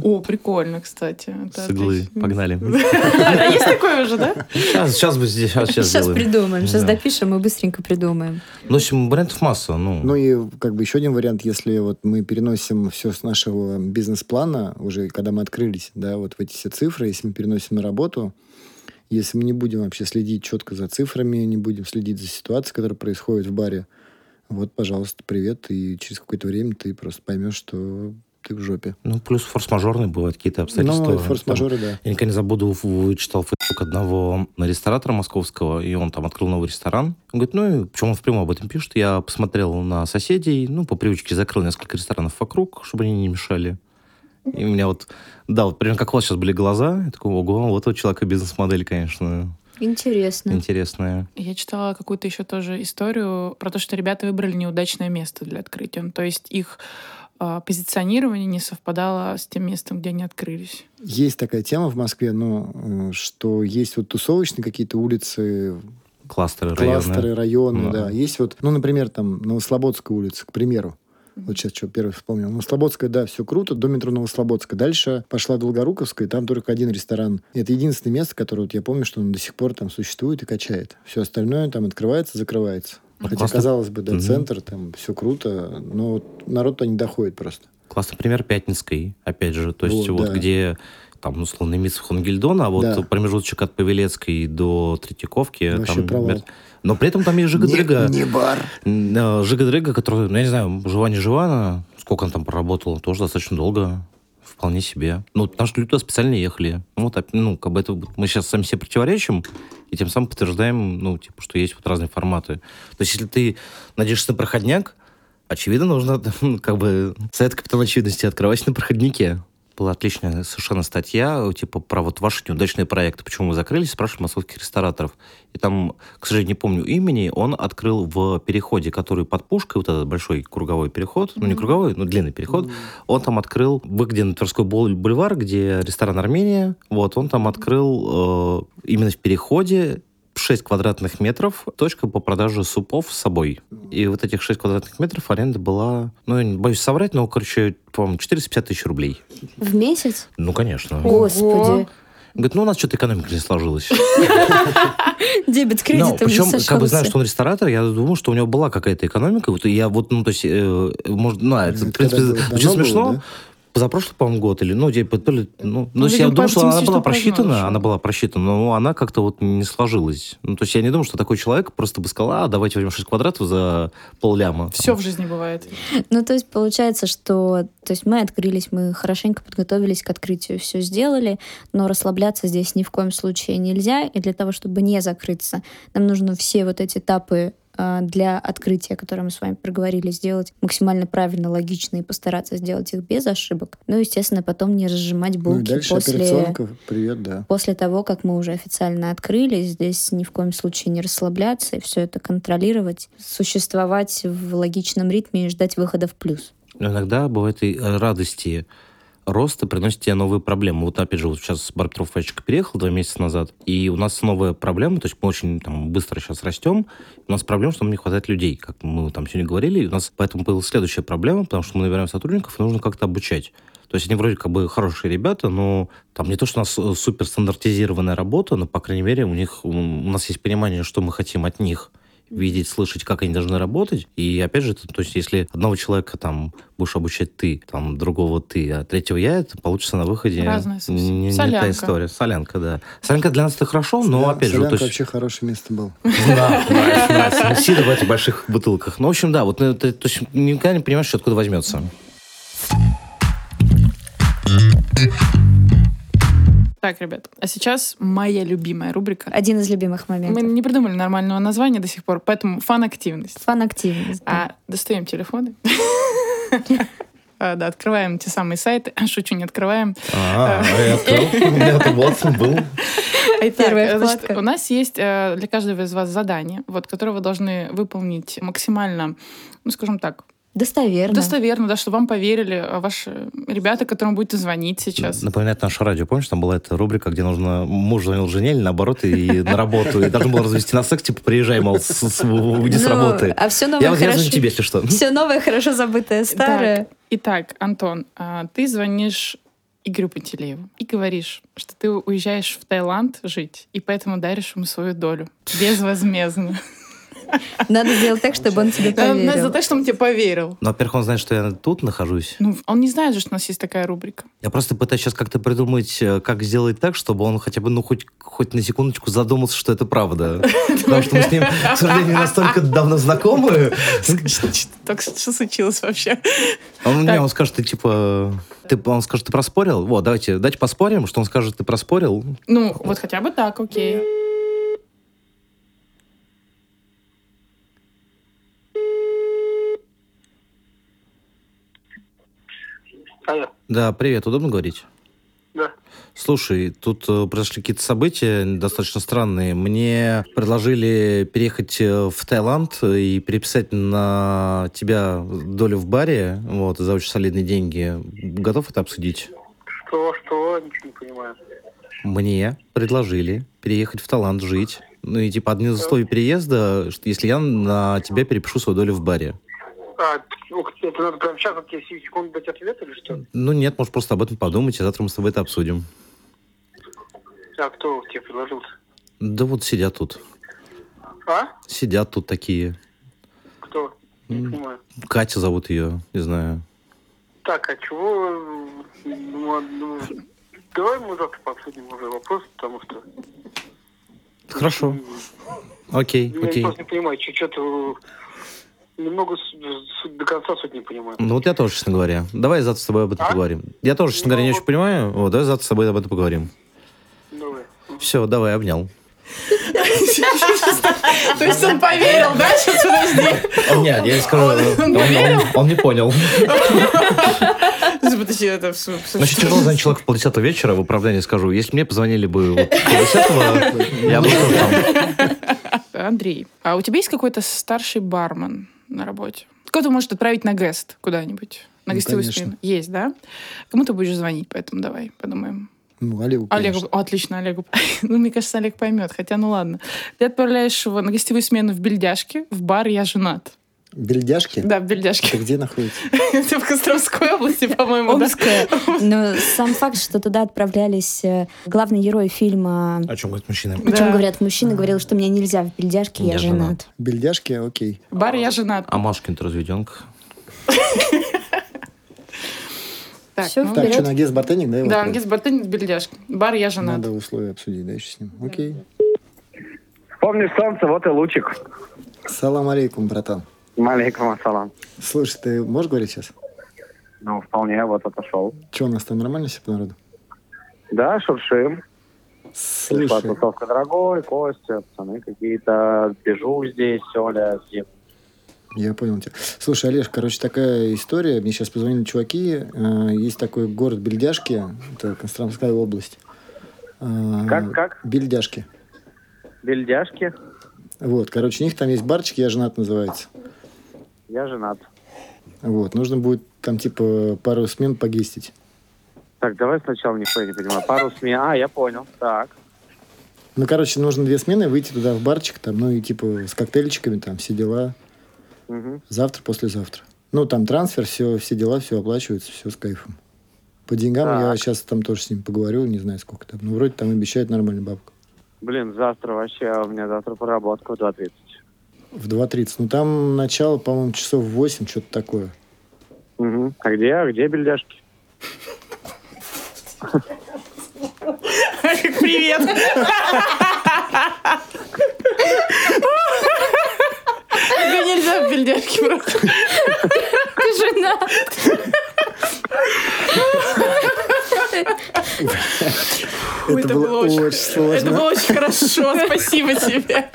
О, прикольно, кстати. Это с иглы. отлично. Погнали. Есть такое уже, да? Сейчас, бы здесь, сейчас, придумаем, сейчас допишем и быстренько придумаем. Ну, в общем, вариантов масса. Ну, Ну и как бы еще один вариант, если вот мы переносим все с нашего бизнес-плана, уже когда мы открылись, да, вот в эти все цифры, если мы переносим на работу, если мы не будем вообще следить четко за цифрами, не будем следить за ситуацией, которая происходит в баре, вот, пожалуйста, привет, и через какое-то время ты просто поймешь, что ты в жопе. ну, плюс форс-мажорные бывают какие-то обстоятельства. Ну, Там, форс-мажоры, да. Я никогда не забуду, вычитал фейсбук одного ресторатора московского, и он там открыл новый ресторан. Он говорит, ну, и почему он впрямую об этом пишет? Я посмотрел на соседей, ну, по привычке закрыл несколько ресторанов вокруг, чтобы они не мешали. И у меня вот, да, вот примерно как у вас сейчас были глаза. Я такой, ого, вот у человека бизнес-модель, конечно, Интересно. интересная. Я читала какую-то еще тоже историю про то, что ребята выбрали неудачное место для открытия. То есть их позиционирование не совпадало с тем местом, где они открылись. Есть такая тема в Москве, ну, э, что есть вот тусовочные какие-то улицы, Кластеры, кластеры, районы. районы, Да. да. Есть вот, ну, например, там Новослободская улица, к примеру. Вот сейчас что первый вспомнил. Новослободская, да, все круто, до метро Новослободская. Дальше пошла Долгоруковская, и там только один ресторан. И это единственное место, которое вот я помню, что он до сих пор там существует и качает. Все остальное там открывается, закрывается. Ну, Хотя, классно. казалось бы, да, Мгм. центр, там все круто, но вот народ туда не доходит просто. Классный пример Пятницкой, опять же. То есть Вот, вот, да. где там, ну, условно, Митс Хонгельдона, а вот Да. промежуточек от Павелецкой до Третьяковки. Вообще там, провал. мер- Но при этом там есть Жига-Дрыга. Не, не бар. Н- Жига-Дрыга, которая, ну, я не знаю, жива не жива она, сколько она там проработала, тоже достаточно долго. Вполне себе. Ну, потому что люди туда специально ехали. Вот, оп- ну, как бы это мы сейчас сами себе противоречим, и тем самым подтверждаем, ну, типа, что есть вот разные форматы. То есть, если ты надеешься на проходняк, очевидно, нужно, ну, как бы, совет капитана очевидности открывать на проходнике. Была отличная совершенно статья, типа, про вот ваши неудачные проекты, почему вы закрылись, спрашивали московских рестораторов. И там, к сожалению, не помню имени, он открыл в переходе, который под пушкой, вот этот большой круговой переход, ну, не круговой, но длинный переход, он там открыл, вы где на Тверской бул- бульвар, где ресторан Армения, вот, он там открыл э, именно в переходе 6 квадратных метров, точка по продаже супов с собой. И вот этих 6 квадратных метров аренда была, ну, я не боюсь соврать, но, короче, по-моему, 450 тысяч рублей. В месяц? Ну, конечно. Господи. Говорит, ну, у нас что-то экономика не сложилась. Дебет с Ну, кредитом причем, как бы сошелся. что он ресторатор, я думаю, что у него была какая-то экономика. Вот я вот, ну, то есть, э, может, ну, а, это, в принципе, очень смешно. Позапрошлый, по-моему, год или, ну, типа, ли, ну, ну, видимо, я думаю, что она была просчитана, она была просчитана, но она как-то вот не сложилась. Ну, то есть я не думаю, что такой человек просто бы сказал, а, давайте возьмем 6 квадратов за полляма. Все в жизни бывает. Ну, то есть получается, что то есть мы открылись, мы хорошенько подготовились к открытию, все сделали, но расслабляться здесь ни в коем случае нельзя. И для того, чтобы не закрыться, нам нужно все вот эти этапы для открытия, которое мы с вами проговорили, сделать максимально правильно, логично и постараться сделать их без ошибок. Ну, естественно, потом не разжимать Ну и булки дальше после... операционка, привет, да. После того, как мы уже официально открылись, здесь ни в коем случае не расслабляться и все это контролировать, существовать в логичном ритме и ждать выхода в плюс. Иногда бывает и радости роста приносит тебе новые проблемы. Вот опять же, вот сейчас Бар Петров Фэчка переехал два месяца назад, и у нас новая проблема, то есть мы очень там, быстро сейчас растем, у нас проблема, что нам не хватает людей, как мы там сегодня говорили, и у нас поэтому появилась следующая проблема, потому что мы набираем сотрудников, и нужно как-то обучать. То есть они вроде как бы хорошие ребята, но там не то, что у нас э, супер стандартизированная работа, но, по крайней мере, у них, у нас есть понимание, что мы хотим от них видеть, слышать, как они должны работать. И опять же, то есть если одного человека там будешь обучать ты, там другого ты, а третьего я, это получится на выходе совсем. не, не та Солянка. история. Солянка, да. Солянка для нас это хорошо, но Да, опять же, солянка то есть... вообще хорошее место было. Да, нравится. Сидя в этих больших бутылках. Ну, в общем, да, вот ты, то есть никогда не понимаешь, что откуда возьмется. Так, ребят, а сейчас моя любимая рубрика. Один из любимых Мы моментов. не придумали нормального названия до сих пор, поэтому фан-активность. Фан-активность. да. А достаем телефоны. А, Да, открываем те самые сайты. Шучу, не открываем. А, я открыл. У меня это вот был. Итак, Первая значит, у нас есть э, для каждого из вас задание, вот, которое вы должны выполнить максимально, ну, скажем так, Достоверно. достоверно, да, чтобы вам поверили а, ваши ребята, которым будете звонить сейчас. Напоминает наше радио. Помнишь, там была эта рубрика, где нужно муж звонил жене или наоборот и на работу. И должен был развести на секс, типа, приезжай, мол, с, с- уйди с Ну, работы. А все новое Я хорошо. звоню тебе, если что. Все новое хорошо забытое старое. Так, итак, Антон, а, ты звонишь Игорю Пантелееву и говоришь, что ты уезжаешь в Таиланд жить, и поэтому даришь ему свою долю. Безвозмездно. Надо сделать так, чтобы он тебе Да, За поверил. то, что он тебе поверил. Ну, во-первых, он знает, что я тут нахожусь. Ну, он не знает же, что у нас есть такая рубрика. Я просто пытаюсь сейчас как-то придумать, э, как сделать так, чтобы он хотя бы, ну, хоть, хоть на секундочку задумался, что это правда. Потому что мы с ним, к сожалению, настолько давно знакомы. Так что случилось вообще? Он мне, Так. он скажет, ты типа... Ты, он скажет, ты проспорил? Вот, давайте, давайте поспорим, что он скажет, ты проспорил. Ну, вот хотя бы так, окей. Алло, Да, привет, удобно говорить? да. Слушай, тут э, произошли какие-то события достаточно странные. Мне предложили переехать э, в Таиланд и переписать на тебя долю в баре, вот, за очень солидные деньги. Готов это обсудить? Что, что? Ничего не понимаю. Мне предложили переехать в Таиланд жить. Ну и типа одни из условий переезда, что если я на тебя перепишу свою долю в баре. А, ух ты, это надо прямо сейчас, вот тебе 7 секунд дать ответ или что? Ну нет, может просто об этом подумать, и завтра мы с тобой это обсудим. А кто тебе предложил -то? Да вот сидят тут. А? Сидят тут такие. Кто? Не понимаю. Катя зовут ее, не знаю. Так, а чего? Ну, ну, давай мы завтра пообсудим уже вопрос, потому что... Хорошо. Окей, Я окей. просто не понимаю, что-то... Немного с- с- до конца суть не понимаю. Ну вот я тоже, честно говоря. Давай завтра с тобой об этом А? поговорим. Я тоже, честно говоря, не Ну, очень понимаю. Вот, давай завтра с тобой об этом поговорим. Давай. Все, давай, обнял. То есть он поверил, да? Сейчас подожди. Нет, я не скажу. Он- не понял. Подожди, это все... Значит, тяжело звонить человеку в полдесятого вечера, в оправдание скажу. Если мне позвонили бы в полдесятого, я бы там. Андрей, а у тебя есть какой-то старший бармен на работе? Кто-то может отправить на гест куда-нибудь? На Ну, гостевую конечно. смену? Есть, да? Кому ты будешь звонить, поэтому давай подумаем. Ну, Олегу, Олегу, конечно. Отлично, Олегу. Ну, мне кажется, Олег поймет, хотя ну ладно. Ты отправляешь его на гостевую смену в Бельдяшке, в бар «Я женат». Бельдяшки? Да, в Это где находится? Это в Костромской области, по-моему, да? Омская. Но сам факт, что туда отправлялись э, главный герой фильма О чем говорят мужчины? о чем Да. говорят мужчины, говорил, что мне нельзя в бельдяшке, я, женат. Бельдяшки, окей. Бар «Я женат». А Машкин-то разведенка. Так, Всё ну, Так, что, на Гес Бартеник, да? Да, Бартынин в Бельдяшке. Бар «Я женат». Надо условия обсудить дальше с ним. Окей. Помнишь солнце, вот и лучик. Салам алейкум, братан. Малейкум ассалам. Слушай, ты можешь говорить сейчас? Ну, вполне, вот отошел. Что, у нас там нормально все по народу? Да, шуршим. Слушай, Пришла тусовка дорогой, Костя, пацаны какие-то, бежу здесь, Оля, Дим. я понял тебя. Слушай, Олеж, короче, такая история. Мне сейчас позвонили чуваки. Э, Есть такой город Бельдяшки, это Костромская область. Э, Как, как? Бельдяшки. Бельдяшки, Вот, короче, у них там есть барчик, я женат называется. Я женат. Вот, нужно будет там типа пару смен погестить. Так, давай сначала нихуя не понимаю. Пару СМИ. А, я понял. Так. Ну, короче, нужно две смены, выйти туда в барчик, там, ну и типа с коктейльчиками, там, все дела. Мгм. Завтра, послезавтра. Ну, там трансфер, все, все дела, все оплачивается, все с кайфом. По деньгам я Так. сейчас там тоже с ним поговорю, не знаю сколько там. Ну, вроде там обещают нормальную бабку. Блин, завтра вообще, у меня завтра проработка в 2.30. В 2.30. Ну, там начало, по-моему, часов в 8, что-то такое. Угу. А где, а где бельдяшки? Привет! Тебе нельзя в бельдяшки просто. Ты женат. Ой, это, это было, было очень- очень сложно. Это было очень хорошо, спасибо тебе.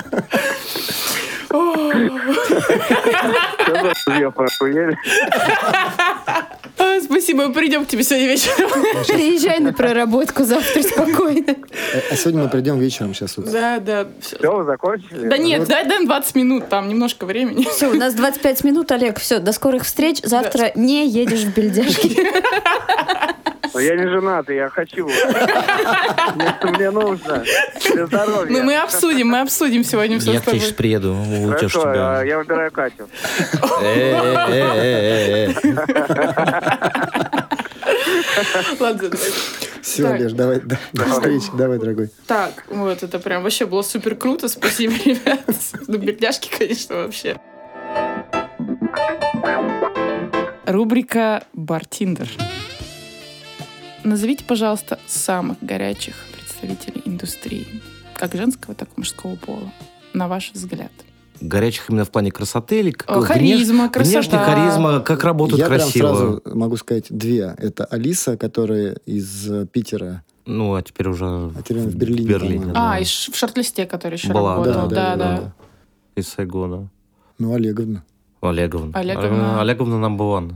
Спасибо, мы придем к тебе сегодня вечером. Приезжай на проработку завтра спокойно. А, а сегодня мы придем вечером сейчас. Да, да. Все, вы закончили? Да нет, дай, дай 20 минут, там немножко времени. Все, у нас 25 минут, Олег. Все, до скорых встреч. Завтра не едешь в бельдяшки. Но я не женат, и я хочу. Мне, мне нужно. Для здоровья. Мы, мы обсудим, мы обсудим сегодня все Я с к тебе сейчас приеду, Хорошо, а тебя. я выбираю Катю. Э-э-э-э-э. Ладно, давай. Все, Так. Олеж, давай, да, до встречи. Давай, дорогой. Так, вот это прям вообще было супер круто. Спасибо, ребят. Ну, бельдяшки, конечно, вообще. Рубрика «Бартиндер». Назовите, пожалуйста, самых горячих представителей индустрии, как женского, так и мужского пола, на ваш взгляд. Горячих именно в плане красоты или как- харизма, внеш- Внешне красота. харизма, как работают Я красиво. сразу могу сказать две. Это Алиса, которая из э, Питера. Ну, а теперь уже А теперь в Берлине. А, да. и ш- в шорт-листе, который еще Была, работал. да, Да, да, да. Из Сайгона. Ну, Олеговна. Олеговна. Олеговна. А, Олеговна number one.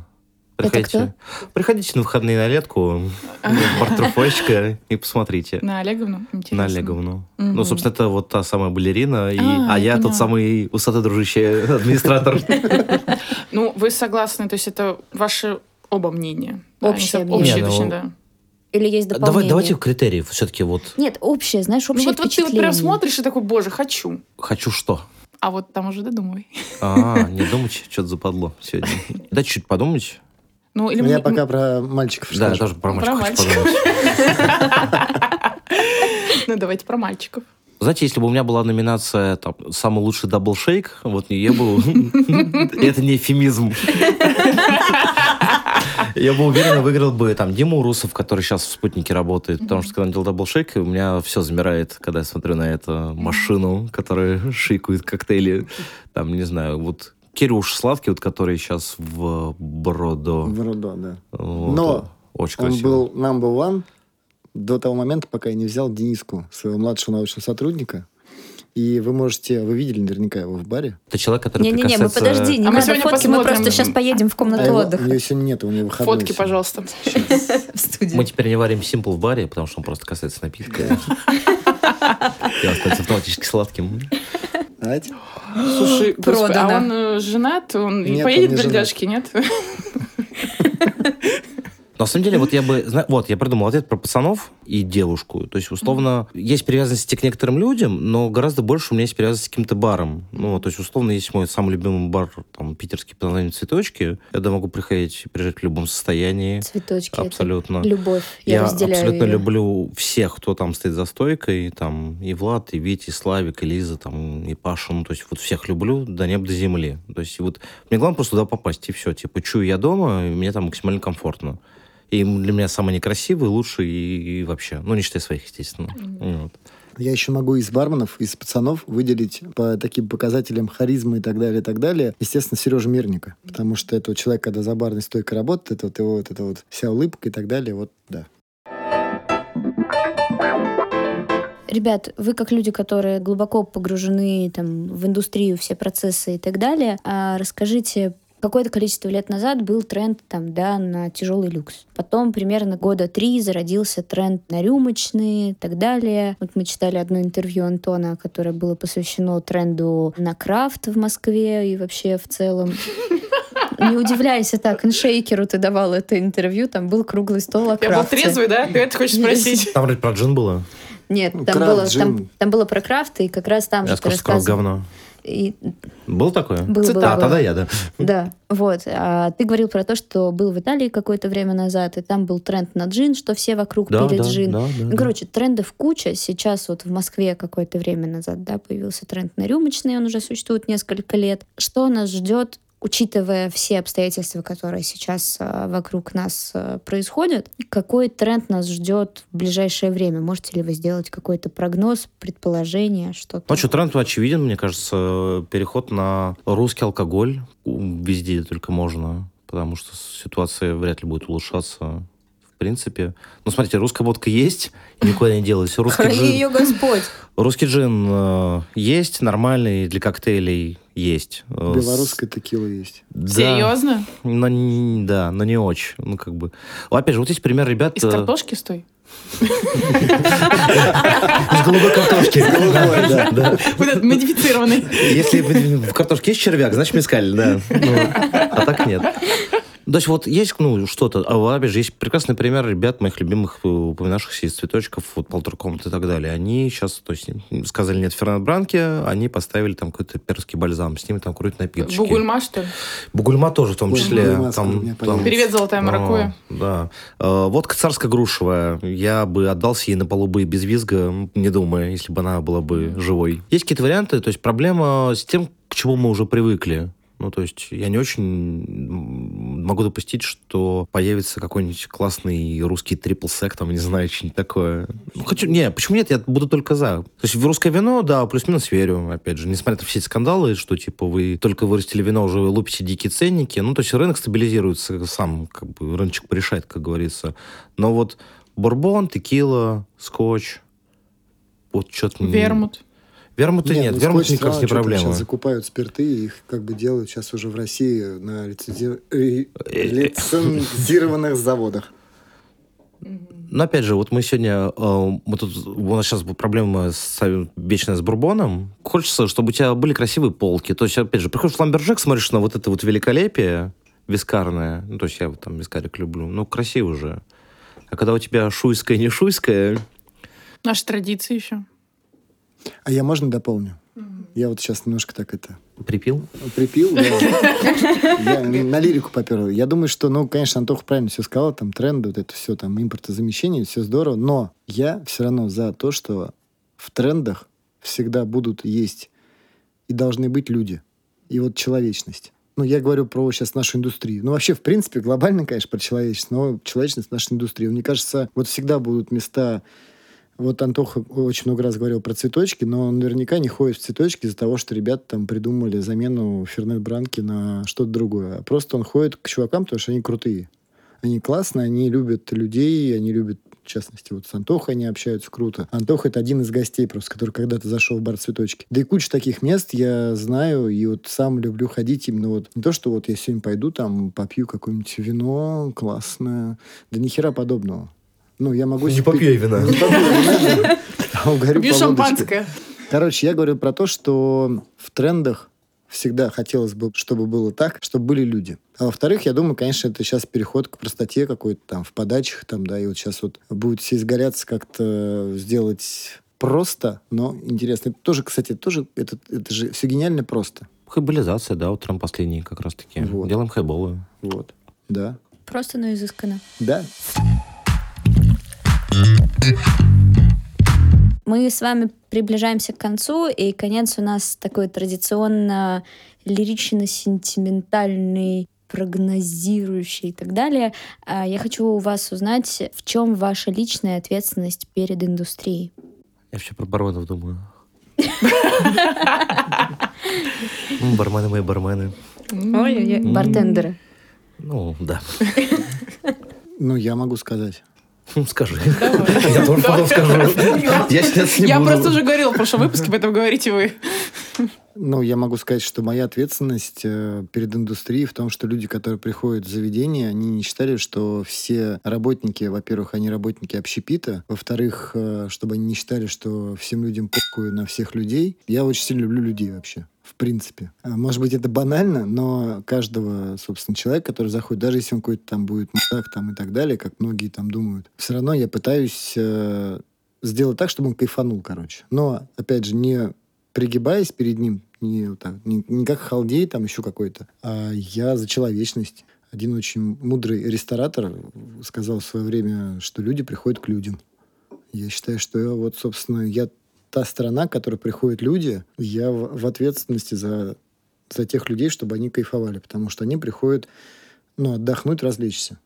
Это Приходите, приходите на выходные на летку, бартрофочка, и посмотрите На Олеговну? Интересно. на Олеговну. Ну, собственно, это вот та самая балерина, и, А, а, я тот самый усатый дружище администратор. Ну, вы согласны, то есть это ваши оба мнения? да? Общее Общее, точнее, Не, да. Или есть Давай, дополнение? давайте критерии все-таки вот. Нет, общее, знаешь, Ну, общее вот, вот ты вот прям смотришь и такой, боже, хочу. Хочу что? А вот там уже додумай. А, не думайте, что-то западло сегодня. Дайте чуть подумать. Ну, или я мы- пока про мальчиков Да, я скажу. тоже про Про мальчиков хочу мальчиков. Ну, давайте про мальчиков. Знаете, если бы у меня была номинация там, «Самый лучший double shake», вот я бы... Это не эвфемизм. Я бы уверенно выиграл бы там Диму Урусов, который сейчас в «Спутнике» работает, потому что когда он делал double shake, у меня все замирает, когда я смотрю на эту машину, которая шейкает коктейли. Там, не знаю, вот Кирюш Сладкий, вот который сейчас в Бродо. В Родо, да. Вот, Но Очень Он красиво. был number one до того момента, пока я не взял Дениску, своего младшего научного сотрудника. И вы можете, вы видели наверняка его в баре. Это человек, который Не-не-не, мы прикасается- подожди, не А мы надо сегодня фотки, мы посмотрим. просто сейчас поедем в А комнату его- у отдыха. нее сегодня нет, у нее выходной. Фотки, сегодня. пожалуйста. В студии. Мы теперь не варим симпл в баре, потому что он просто касается напитка. И он становится автоматически сладким. Ать? Слушай, господи, а он э, женат? Он Нет, поедет он бельдяшки, нет? На самом деле, вот я бы... Вот, я придумал ответ про пацанов и девушку. То есть, условно, есть привязанности к некоторым людям, но гораздо больше у меня есть привязанности к каким-то барам. Ну, то есть, условно, есть мой самый любимый бар, там, питерский под названием «Цветочки». Я туда могу приходить и приезжать в любом состоянии. Цветочки. это Абсолютно. Любовь. Я, Я абсолютно её. люблю всех, кто там стоит за стойкой, там и Влад, и Витя, и Славик, и Лиза, там, и Паша, ну, то есть вот всех люблю до неба, до земли. То есть вот мне главное просто туда попасть, и все. Типа, чую я дома, и мне там максимально комфортно. И для меня самый некрасивый, лучший и, и вообще. Ну, не считая своих, естественно. Вот. Я еще могу из барменов, из пацанов выделить по таким показателям харизмы и так далее, и так далее. Естественно, Сережа Мирника. Потому что это человек, когда за барной стойкой работает, это вот его вот эта вот вся улыбка и так далее. Вот, да. Ребят, вы как люди, которые глубоко погружены там, в индустрию, все процессы и так далее, а расскажите, какое-то количество лет назад был тренд там, да, на тяжелый люкс. Потом примерно года три зародился тренд на рюмочные и так далее. Вот мы читали одно интервью Антона, которое было посвящено тренду на крафт в Москве и вообще в целом. Не удивляйся так, иншейкеру ты давал это интервью, там был круглый стол о Я был крафте. трезвый, да? Ты это хочешь спросить? Там вроде про джин было. Нет, Ну, там крафт, было, там, джин. там было про крафт, и как раз там Я же ты рассказывал. говно. И, Было такое? было, было, А, было. тогда я, да. Да, вот. А ты говорил про то, что был в Италии какое-то время назад, и там был тренд на джин, что все вокруг Да, пили да, джин. да, да, Ну, да. короче, трендов куча. Сейчас вот в Москве какое-то время назад, да, появился тренд на рюмочные, он уже существует несколько лет. Что нас ждет учитывая все обстоятельства, которые сейчас а, вокруг нас а, происходят, какой тренд нас ждет в ближайшее время? Можете ли вы сделать какой-то прогноз, предположение, что-то? Ну что, тренд очевиден, мне кажется, переход на русский алкоголь везде только можно, потому что ситуация вряд ли будет улучшаться принципе. Ну, смотрите, русская водка есть, и никуда не делась. Русский Храни джин, ее Господь! русский джин э, есть, нормальный, для коктейлей есть. Э, с- Белорусская текила есть. Да, Серьезно? но, не- да, но не очень. Ну, как бы. Опять же, вот есть пример ребят... Из э, картошки стой? Из голубой картошки. Голубой, да. Да. Вот этот модифицированный. Если в картошке есть червяк, значит мискаль, да. Ну, а так нет. То есть вот есть, ну, что-то, а опять же, есть прекрасный пример ребят, моих любимых, э, упоминавшихся из цветочков, вот полтора комнаты и так далее. Они сейчас, то есть, сказали нет Фернанд Бранки, они поставили там какой-то перский бальзам, с ними там курят напиточки. Бугульма, что ли? Бугульма тоже в том числе. Бугульма Там, появится. Привет, золотая маракуя. да. Э, Водка царская грушевая. Я бы отдался ей на полу бы без визга, не думая, если бы она была бы живой. Есть какие-то варианты. То есть проблема с тем, к чему мы уже привыкли. Ну, то есть я не очень могу допустить, что появится какой-нибудь классный русский трипл сек, там, не знаю, что-нибудь такое. Ну, хочу... Не, почему нет? Я буду только за. То есть в русское вино, да, плюс-минус верю, опять же. Несмотря на все эти скандалы, что, типа, вы только вырастили вино, уже лупите дикие ценники. Ну, то есть рынок стабилизируется сам, как бы, рыночек порешает, как говорится. Но вот бурбон, текила, скотч, вот что-то... Вермут. Вермута нет, ну, вермут кажется, не проблема. Сейчас закупают спирты, и их как бы делают сейчас уже в России на лицензи- э, лицензированных заводах. Но опять же, вот мы сегодня, э, мы тут, у нас сейчас проблема с, вечная с бурбоном. Хочется, чтобы у тебя были красивые полки. То есть, опять же, приходишь в Lumberjack, смотришь на вот это вот великолепие вискарное. Ну, то есть я вот там вискарик люблю. Ну, красиво же. А когда у тебя шуйская, не шуйская, Наши традиции еще. А я можно дополню? Я вот сейчас немножко так это припил. припил. да. Я на лирику попер. Я думаю, что, ну, конечно, Антоха правильно все сказал, там тренды, вот это все, там импортозамещение, все здорово, но я все равно за то, что в трендах всегда будут есть и должны быть люди. И вот человечность. Ну, я говорю про сейчас нашу индустрию. Ну, вообще, в принципе, глобально, конечно, про человечность, но человечность нашей индустрии. Мне кажется, вот всегда будут места вот Антоха очень много раз говорил про цветочки, но он наверняка не ходит в цветочки из-за того, что ребята там придумали замену Фернет Бранки на что-то другое. А просто он ходит к чувакам, потому что они крутые. Они классные, они любят людей, они любят, в частности, вот с Антохой они общаются круто. Антоха — это один из гостей просто, который когда-то зашел в бар «Цветочки». Да и куча таких мест я знаю, и вот сам люблю ходить именно вот... Не то, что вот я сегодня пойду там, попью какое-нибудь вино классное. Да ни хера подобного. Ну, я могу... Не себе попью вина. Не попью я вина, да. А водочке. шампанское. Короче, я говорю про то, что в трендах всегда хотелось бы, чтобы было так, чтобы были люди. А во-вторых, я думаю, конечно, это сейчас переход к простоте какой-то там в подачах, там, да, и вот сейчас вот будет все изгаляться как-то сделать просто, но интересно. Это тоже, кстати, тоже, это, это же все гениально просто. Хайболизация, да, вот Трамп последний как раз-таки. Вот. Делаем хайболы. Вот. Да. Просто, но изысканно. Да. Мы с вами приближаемся к концу, и конец у нас такой традиционно лирично-сентиментальный прогнозирующий и так далее. А Я хочу у вас узнать, в чем ваша личная ответственность перед индустрией. Я вообще про барменов думаю. М, Бармены мои бармены. Бартендеры. Ну, да. Ну, я могу сказать. Ну, скажи. Давай. Я тоже потом скажу. Я сейчас не Я буду. просто уже говорила в прошлом выпуске, поэтому говорите вы. Ну, я могу сказать, что моя ответственность э, перед индустрией в том, что люди, которые приходят в заведение, они не считали, что все работники, во-первых, они работники общепита, во-вторых, э, чтобы они не считали, что всем людям похуй на всех людей. Я очень сильно люблю людей вообще. Принципе. А, Может быть, это банально, но каждого, собственно, человека, который заходит, даже если он какой-то там будет мудак там и так далее, как многие там думают, все равно я пытаюсь э, сделать так, чтобы он кайфанул, короче. Но, опять же, не пригибаясь перед ним, не, вот так, не, не как халдей там еще какой-то, а я за человечность. Один очень мудрый ресторатор сказал в свое время, что люди приходят к людям. Я считаю, что я вот, собственно, я та сторона, к которой приходят люди, я в, в ответственности за, за тех людей, чтобы они кайфовали, потому что они приходят, ну, отдохнуть, развлечься.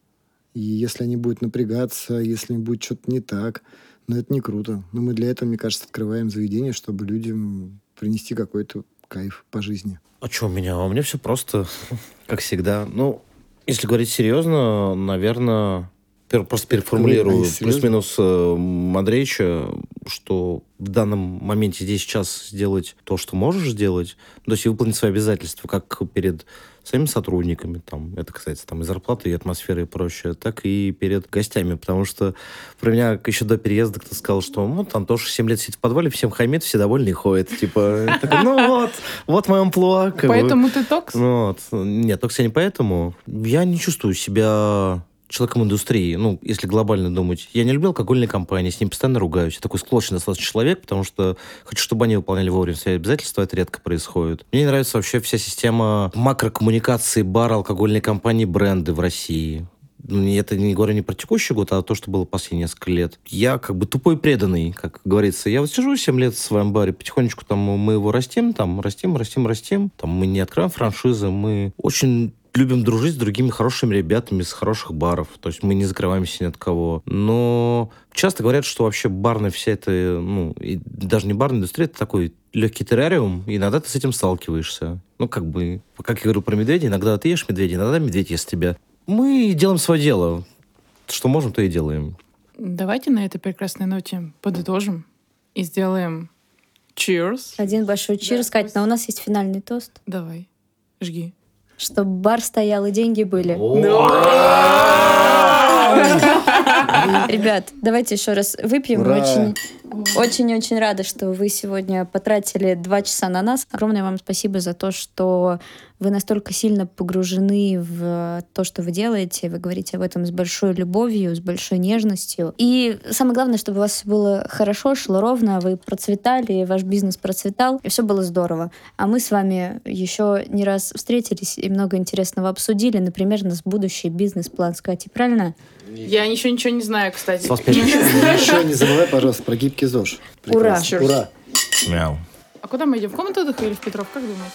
И если они будут напрягаться, если им будет что-то не так, ну, это не круто. Но мы для этого, мне кажется, открываем заведение, чтобы людям принести какой-то кайф по жизни. А что у меня? У меня все просто, как всегда. Ну, если говорить серьезно, наверное, просто переформулирую плюс-минус э, Андрейча, что в данном моменте здесь сейчас сделать то, что можешь сделать, то есть выполнить свои обязательства, как перед своими сотрудниками, там, это касается там и зарплаты, и атмосферы и прочее, так и перед гостями, потому что про меня еще до переезда кто сказал, что вот Антоша 7 лет сидит в подвале, всем хамит, все довольны и ходят. Типа, я ну вот, вот мой амплуа. как бы». Поэтому ты токс? Ну. Нет, только не поэтому. Я не чувствую себя человеком индустрии, ну, если глобально думать. Я не люблю алкогольные компании, с ним постоянно ругаюсь. Я такой склочный достаточно человек, потому что хочу, чтобы они выполняли вовремя свои обязательства, это редко происходит. Мне не нравится вообще вся система макрокоммуникации бара, алкогольной компании, бренды в России. Это не говорю не про текущий год, а то, что было последние несколько лет. Я как бы тупой преданный, как говорится. Я вот сижу 7 лет в своем баре, потихонечку там мы его растим, там растим, растим, растим. Там мы не открываем франшизы, мы очень любим дружить с другими хорошими ребятами с хороших баров. То есть мы не закрываемся ни от кого. Но часто говорят, что вообще барная вся эта, ну, и даже не барная индустрия, это такой легкий террариум, и иногда ты с этим сталкиваешься. Ну, как бы, как я говорю про медведя, иногда ты ешь медведя, иногда медведь ест тебя. Мы делаем свое дело. Что можем, то и делаем. Давайте на этой прекрасной ноте подытожим и сделаем cheers. Один большой чир, Кать, но у нас есть финальный тост. Давай, жги. Чтобы бар стоял и деньги были. Ребят, давайте еще раз выпьем. Ура! Очень, очень-очень рада, что вы сегодня потратили два часа на нас. Огромное вам спасибо за то, что вы настолько сильно погружены в то, что вы делаете. Вы говорите об этом с большой любовью, с большой нежностью. И самое главное, чтобы у вас всё было хорошо, шло ровно, вы процветали, ваш бизнес процветал, и все было здорово. А мы с вами еще не раз встретились и много интересного обсудили. Например, наш будущий бизнес-план с Катей, правильно? Я еще ничего не знаю, кстати. Сос, еще не забывай, пожалуйста, про гибкий ЗОЖ. Ура. Ура. Мяу. А куда мы идем? В комнату отдыха или в Петров? Как думаете?